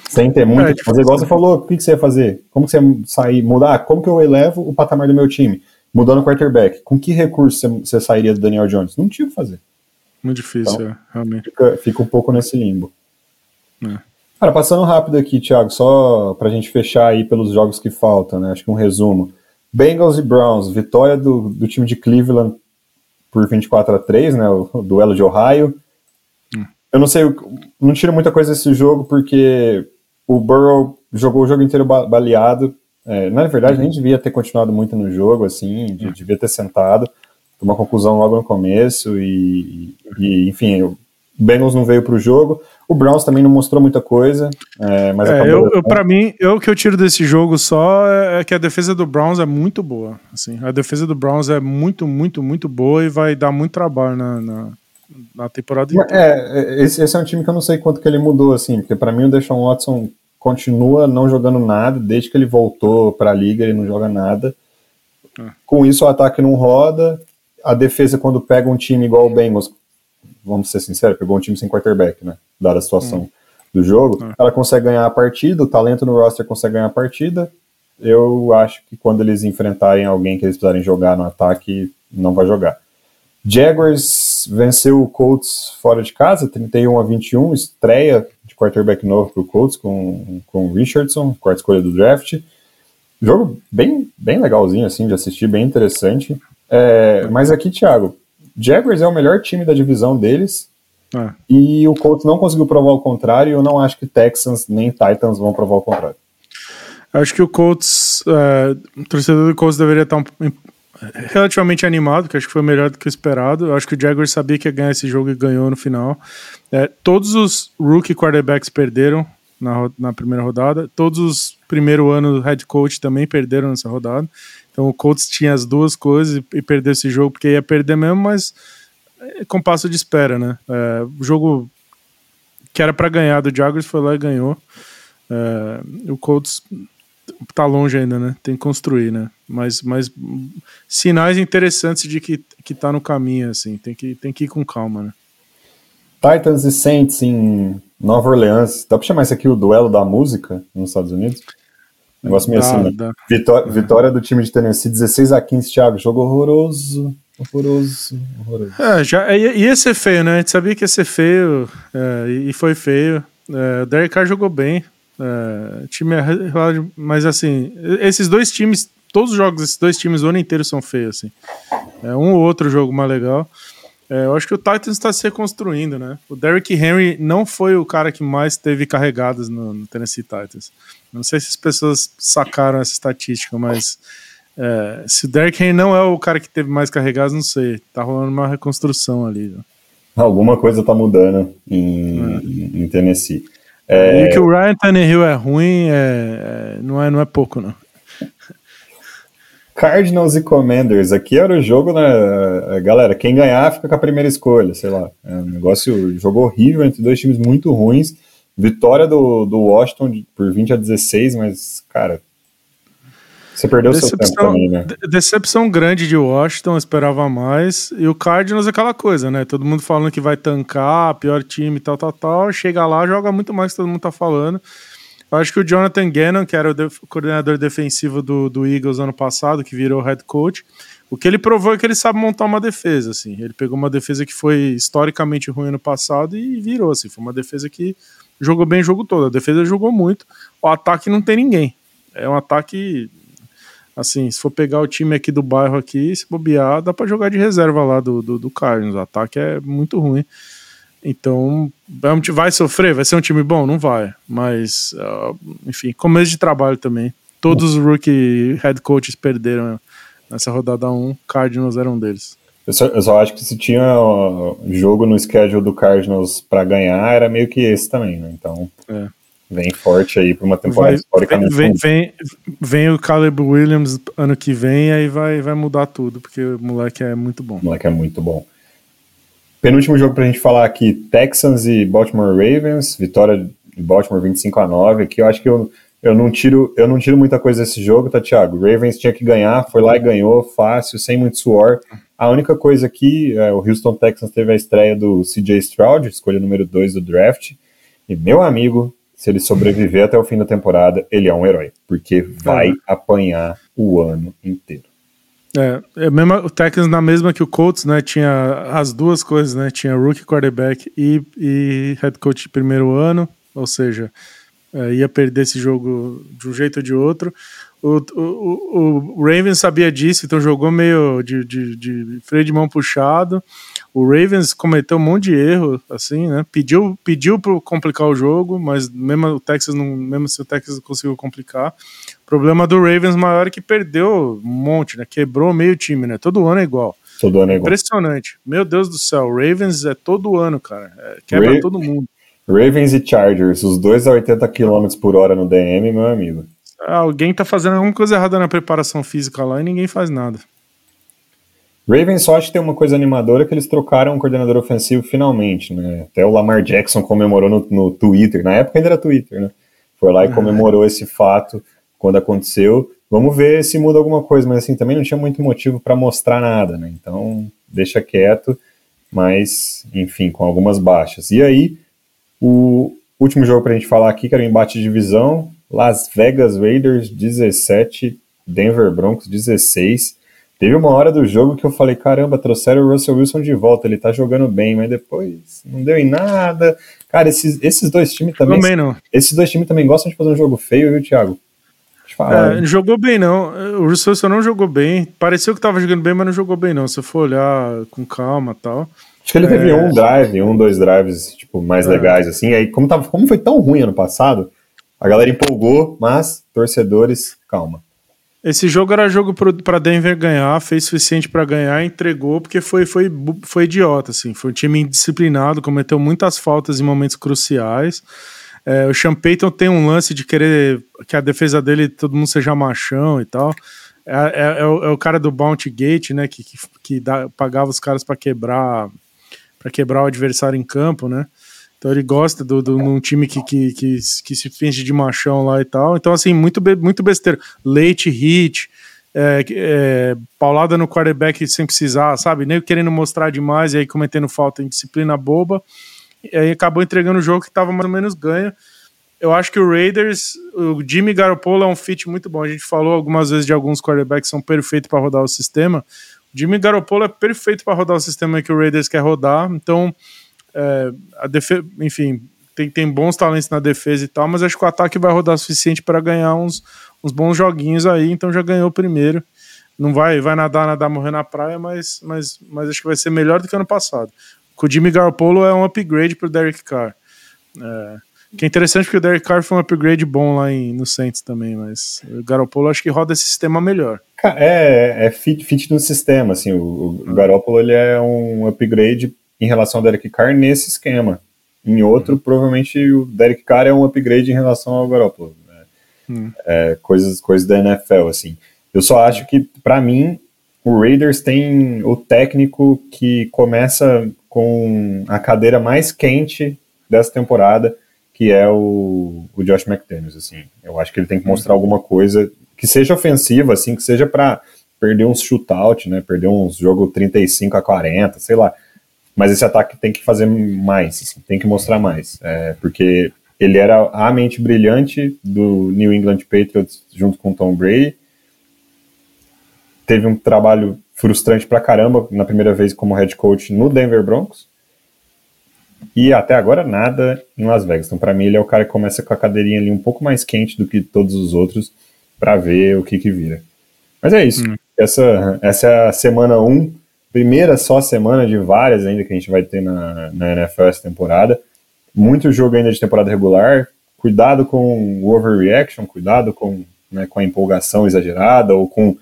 Sem ter muito é, que fazer, igual você falou, o que, que você ia fazer? Como que você ia sair, mudar? Como que eu elevo o patamar do meu time? Mudando o quarterback. Com que recurso você, você sairia do Daniel Jones? Não tinha o que fazer. Muito difícil, então, é, realmente. Fica, fica, um pouco nesse limbo. É. Cara, passando rápido aqui, Thiago, só pra gente fechar aí pelos jogos que faltam, né? Acho que um resumo. Bengals e Browns, vitória do, do time de Cleveland por 24 a 3, né? O, o duelo de Ohio. Hum. Eu não sei, não tiro muita coisa desse jogo porque o Burrow jogou o jogo inteiro baleado. É, na verdade, nem devia ter continuado muito no jogo, assim, devia ter sentado uma conclusão logo no começo e, e enfim, o Bengals não veio para o jogo. O Browns também não mostrou muita coisa, é, mas é, eu, eu para mim, eu o que eu tiro desse jogo só é que a defesa do Browns é muito boa. Assim, a defesa do Browns é muito, muito, muito boa e vai dar muito trabalho na, na, na temporada. É, é, esse, esse, é um time que eu não sei quanto que ele mudou, assim, porque para mim o Deshaun Watson continua não jogando nada, desde que ele voltou para a liga ele não joga nada. Com isso o ataque não roda, a defesa, quando pega um time igual o Bengals, vamos ser sinceros, pegou um time sem quarterback, né? Dada a situação hum. do jogo, hum. ela consegue ganhar a partida, o talento no roster consegue ganhar a partida. Eu acho que quando eles enfrentarem alguém que eles precisarem jogar no ataque, não vai jogar. Jaguars venceu o Colts fora de casa, 31 a 21, estreia quarterback novo para o Colts com, com o Richardson, quarta escolha do draft. Jogo bem, bem legalzinho assim de assistir, bem interessante. É, mas aqui, Thiago, Jaguars é o melhor time da divisão deles. É. E o Colts não conseguiu provar o contrário. E eu não acho que Texans nem Titans vão provar o contrário. Acho que o Colts, é, o torcedor do Colts deveria estar um, relativamente animado, que acho que foi melhor do que esperado. Eu acho que o Jaguars sabia que ia ganhar esse jogo e ganhou no final. É, todos os rookie quarterbacks perderam na, na primeira rodada. Todos os primeiro ano head coach também perderam nessa rodada. Então o Colts tinha as duas coisas e, e perdeu esse jogo porque ia perder mesmo, mas é, com passo de espera, né? É, o jogo que era para ganhar do Jaguars foi lá e ganhou. É, o Colts tá longe ainda, né? Tem que construir, né? Mas, mas sinais interessantes de que, que tá no caminho, assim. Tem que, tem que ir com calma, né? Titans e Saints em Nova Orleans. Dá pra chamar isso aqui o duelo da música nos Estados Unidos? Negócio meio assim, né? Vitória, vitória do time de Tennessee, 16 a 15, Thiago. Jogo horroroso. Horroroso, horroroso. É, já, ia, ia ser feio, né? A gente sabia que ia ser feio é, e foi feio. É, o Derek Carr jogou bem. É, time é, mas assim, esses dois times todos os jogos desses dois times o ano inteiro são feios, assim. É um ou outro jogo mais legal. É, eu acho que o Titans está se reconstruindo, né? O Derrick Henry não foi o cara que mais teve carregadas no, no Tennessee Titans. Não sei se as pessoas sacaram essa estatística, mas é, se o Derrick Henry não é o cara que teve mais carregadas, não sei. Tá rolando uma reconstrução ali. Né? Alguma coisa tá mudando em, é. em Tennessee. É... E que o Ryan Tannehill é ruim, é, é, não, é, não é pouco, não. Cardinals e Commanders, aqui era o jogo, né? Galera, quem ganhar fica com a primeira escolha, sei lá. É um negócio, jogo horrível entre dois times muito ruins. Vitória do, do Washington por 20 a 16, mas, cara, você perdeu decepção, seu tempo também, né? Decepção grande de Washington, esperava mais. E o Cardinals é aquela coisa, né? Todo mundo falando que vai tancar, pior time, tal, tal, tal. Chega lá, joga muito mais que todo mundo tá falando. Eu acho que o Jonathan Gannon, que era o de coordenador defensivo do, do Eagles ano passado, que virou head coach, o que ele provou é que ele sabe montar uma defesa, assim. Ele pegou uma defesa que foi historicamente ruim ano passado e virou, assim. Foi uma defesa que jogou bem o jogo todo. A defesa jogou muito. O ataque não tem ninguém. É um ataque, assim, se for pegar o time aqui do bairro aqui, se bobear, dá para jogar de reserva lá do, do, do. O ataque é muito ruim. Então, vai sofrer? Vai ser um time bom? Não vai. Mas, uh, enfim, começo de trabalho também. Todos os rookie head coaches perderam nessa rodada 1. Cardinals era um deles. Eu só, eu só acho que se tinha jogo no schedule do Cardinals para ganhar, era meio que esse também, né? Então, é. vem forte aí para uma temporada vai, historicamente. Vem, vem, vem, o Caleb Williams ano que vem, aí vai, vai mudar tudo, porque o moleque é muito bom. O moleque é muito bom. Penúltimo jogo pra gente falar aqui, Texans e Baltimore Ravens, vitória de Baltimore 25 a 9, aqui eu acho que eu, eu não tiro eu não tiro muita coisa desse jogo, tá, Thiago? Ravens tinha que ganhar, foi lá e ganhou, fácil, sem muito suor. A única coisa aqui, é, o Houston Texans teve a estreia do CJ Stroud, escolha número 2 do draft, e meu amigo, se ele sobreviver até o fim da temporada, ele é um herói, porque vai apanhar o ano inteiro. É, é o Texans na mesma que o Colts, né? Tinha as duas coisas, né? Tinha rookie quarterback e, e head coach de primeiro ano, ou seja, é, ia perder esse jogo de um jeito ou de outro. O, o, o, Ravens sabia disso, então jogou meio de, de, de freio de mão puxado. O Ravens cometeu um monte de erro, assim, né? Pediu, pediu para complicar o jogo, mas mesmo o Texas não, mesmo se o Texas conseguiu complicar. Problema do Ravens maior é que perdeu um monte, né? Quebrou meio time, né? Todo ano é igual. Todo ano é igual. Impressionante. Meu Deus do céu, Ravens é todo ano, cara. É, quebra Ra todo mundo. Ravens e Chargers, os dois a 80 km por hora no DM, meu amigo. Alguém tá fazendo alguma coisa errada na preparação física lá e ninguém faz nada. Ravens só acho que tem uma coisa animadora que eles trocaram um coordenador ofensivo finalmente, né? Até o Lamar Jackson comemorou no, no Twitter, na época ainda era Twitter, né? Foi lá e comemorou esse fato quando aconteceu. Vamos ver se muda alguma coisa, mas assim, também não tinha muito motivo para mostrar nada, né? Então, deixa quieto, mas, enfim, com algumas baixas. E aí, o último jogo para a gente falar aqui, que era o embate de divisão, Las Vegas Raiders 17, Denver Broncos 16. Teve uma hora do jogo que eu falei, caramba, trouxeram o Russell Wilson de volta, ele tá jogando bem, mas depois não deu em nada. Cara, esses, esses dois times também. Esses dois times também gostam de fazer um jogo feio, viu, Thiago? Falar, é, jogou bem, não. O Russell Wilson não jogou bem. Pareceu que tava jogando bem, mas não jogou bem, não. Se eu for olhar com calma e tal. Acho que ele teve é... um drive, um, dois drives, tipo, mais é. legais, assim. Aí, como, tava, como foi tão ruim ano passado, a galera empolgou, mas, torcedores, calma. Esse jogo era jogo para Denver ganhar, fez suficiente para ganhar, entregou, porque foi, foi, foi idiota, assim. Foi um time indisciplinado, cometeu muitas faltas em momentos cruciais. É, o Sean Payton tem um lance de querer que a defesa dele todo mundo seja machão e tal. É, é, é, o, é o, cara do Bounty Gate, né? Que, que, que dá, pagava os caras para quebrar para quebrar o adversário em campo, né? Então ele gosta do, do um time que, que, que, que, se finge de machão lá e tal. Então, assim, muito, muito besteira. Late hit, é, é, paulada no quarterback sem precisar, sabe? Nem querendo mostrar demais e aí cometendo falta em disciplina boba. E aí acabou entregando o jogo que estava mais ou menos ganho. Eu acho que o Raiders, o Jimmy Garoppolo é um fit muito bom. A gente falou algumas vezes de alguns quarterbacks que são perfeitos para rodar o sistema. O Jimmy Garoppolo é perfeito para rodar o sistema que o Raiders quer rodar. Então, é, a enfim, tem, tem bons talentos na defesa e tal, mas acho que o ataque vai rodar suficiente para ganhar uns, uns bons joguinhos aí, então já ganhou o primeiro. Não vai, vai nadar, nadar, morrer na praia, mas, mas, mas acho que vai ser melhor do que ano passado. O Jimmy Garoppolo é um upgrade pro Derek Carr. É, que é interessante porque o Derek Carr foi um upgrade bom lá em, no Saints também, mas o Garoppolo acho que roda esse sistema melhor. É, é fit, fit no sistema, assim, o, o uhum. Garoppolo ele é um upgrade em relação ao Derek Carr nesse esquema. Em outro, uhum. provavelmente o Derek Carr é um upgrade em relação ao Garoppolo. Né? Uhum. É, coisas, coisas da NFL, assim. Eu só acho que, para mim, o Raiders tem o técnico que começa com a cadeira mais quente dessa temporada, que é o, o Josh McDaniels, assim. Eu acho que ele tem que mostrar alguma coisa que seja ofensiva, assim, que seja para perder uns shootout, né, perder uns jogo 35 a 40, sei lá. Mas esse ataque tem que fazer mais, assim, tem que mostrar mais, é, porque ele era a mente brilhante do New England Patriots junto com Tom Brady. Teve um trabalho frustrante pra caramba na primeira vez como head coach no Denver Broncos. E até agora nada em Las Vegas. Então, para mim, ele é o cara que começa com a cadeirinha ali um pouco mais quente do que todos os outros para ver o que que vira. Mas é isso. Hum. Essa, essa é a semana 1, um, primeira só semana de várias ainda que a gente vai ter na, na NFL essa temporada. Muito jogo ainda de temporada regular. Cuidado com o overreaction, cuidado com, né, com a empolgação exagerada ou com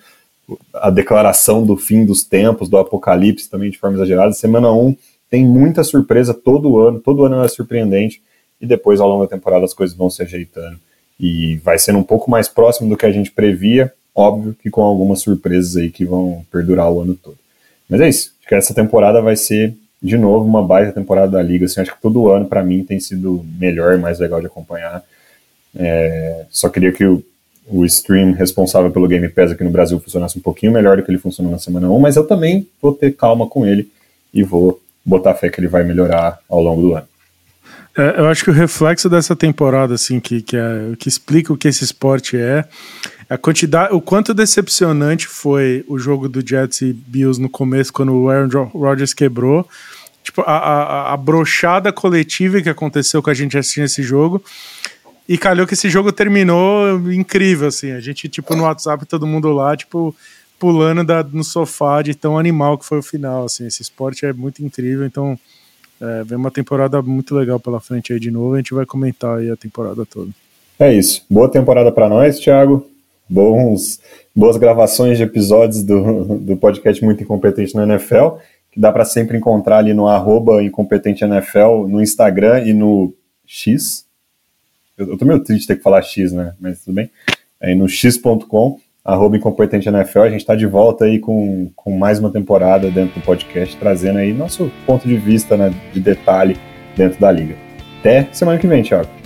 a declaração do fim dos tempos, do apocalipse também de forma exagerada. Semana 1 um, tem muita surpresa todo ano, todo ano é surpreendente, e depois ao longo da temporada as coisas vão se ajeitando. E vai sendo um pouco mais próximo do que a gente previa, óbvio que com algumas surpresas aí que vão perdurar o ano todo. Mas é isso, acho que essa temporada vai ser, de novo, uma baita temporada da Liga. Assim, acho que todo ano, para mim, tem sido melhor e mais legal de acompanhar. É, só queria que o, o stream responsável pelo Game Pass aqui no Brasil funcionasse um pouquinho melhor do que ele funcionou na semana 1, mas eu também vou ter calma com ele e vou botar fé que ele vai melhorar ao longo do ano. É, eu acho que o reflexo dessa temporada, assim, que, que, é, que explica o que esse esporte é, a quantidade, o quanto decepcionante foi o jogo do Jets e Bills no começo, quando o Aaron Rodgers quebrou. Tipo, a, a, a brochada coletiva que aconteceu com a gente assistindo esse jogo. E calhou que esse jogo terminou incrível, assim. A gente, tipo, no WhatsApp, todo mundo lá, tipo, pulando da, no sofá de tão animal que foi o final, assim. Esse esporte é muito incrível, então é, vem uma temporada muito legal pela frente aí de novo. A gente vai comentar aí a temporada toda. É isso. Boa temporada para nós, Thiago. Bons, boas gravações de episódios do, do podcast Muito Incompetente na NFL, que dá para sempre encontrar ali no arroba Incompetente NFL, no Instagram e no X. Eu, eu tô meio triste de ter que falar X, né? Mas tudo bem. Aí no x.com arroba Incompetente NFL. A gente está de volta aí com, com mais uma temporada dentro do podcast, trazendo aí nosso ponto de vista né, de detalhe dentro da liga. Até semana que vem, Thiago.